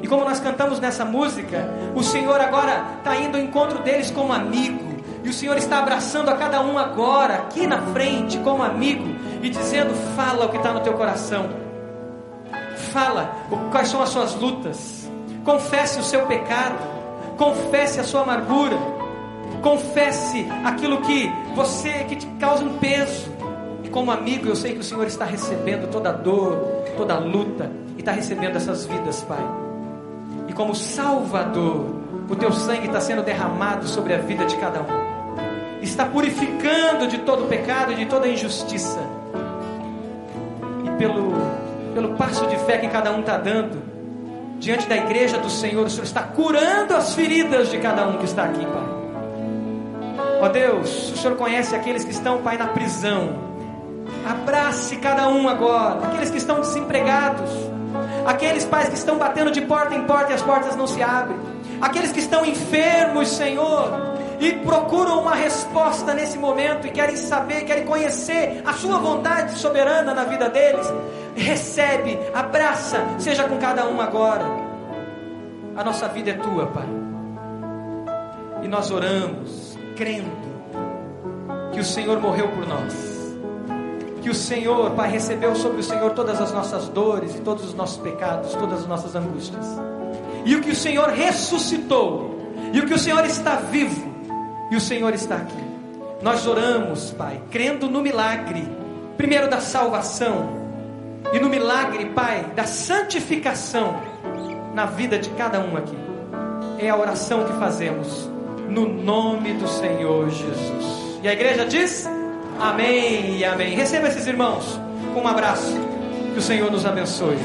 A: E como nós cantamos nessa música, o Senhor agora está indo ao encontro deles como amigo, E o Senhor está abraçando a cada um agora, aqui na frente, como amigo, e dizendo: fala o que está no teu coração. Fala quais são as suas lutas. Confesse o seu pecado. Confesse a sua amargura. Confesse aquilo que você que te causa um peso. E como amigo, eu sei que o Senhor está recebendo toda a dor, toda a luta e está recebendo essas vidas, Pai. E como Salvador, o teu sangue está sendo derramado sobre a vida de cada um está purificando de todo pecado e de toda injustiça. E pelo, pelo passo de fé que cada um está dando, diante da igreja do Senhor, o Senhor está curando as feridas de cada um que está aqui, Pai. Ó Deus, o Senhor conhece aqueles que estão, Pai, na prisão. Abrace cada um agora, aqueles que estão desempregados, aqueles pais que estão batendo de porta em porta e as portas não se abrem, aqueles que estão enfermos, Senhor, e procuram uma resposta nesse momento e querem saber, querem conhecer a sua vontade soberana na vida deles, recebe, abraça, seja com cada um agora. A nossa vida é tua, Pai. E nós oramos, crendo que o Senhor morreu por nós. Que o Senhor, Pai, recebeu sobre o Senhor todas as nossas dores e todos os nossos pecados, todas as nossas angústias. E o que o Senhor ressuscitou, e o que o Senhor está vivo, e o Senhor está aqui. Nós oramos, Pai, crendo no milagre, primeiro da salvação, e no milagre, Pai, da santificação na vida de cada um aqui. É a oração que fazemos no nome do Senhor Jesus. E a igreja diz: Amém e amém. Receba esses irmãos com um abraço. Que o Senhor nos abençoe.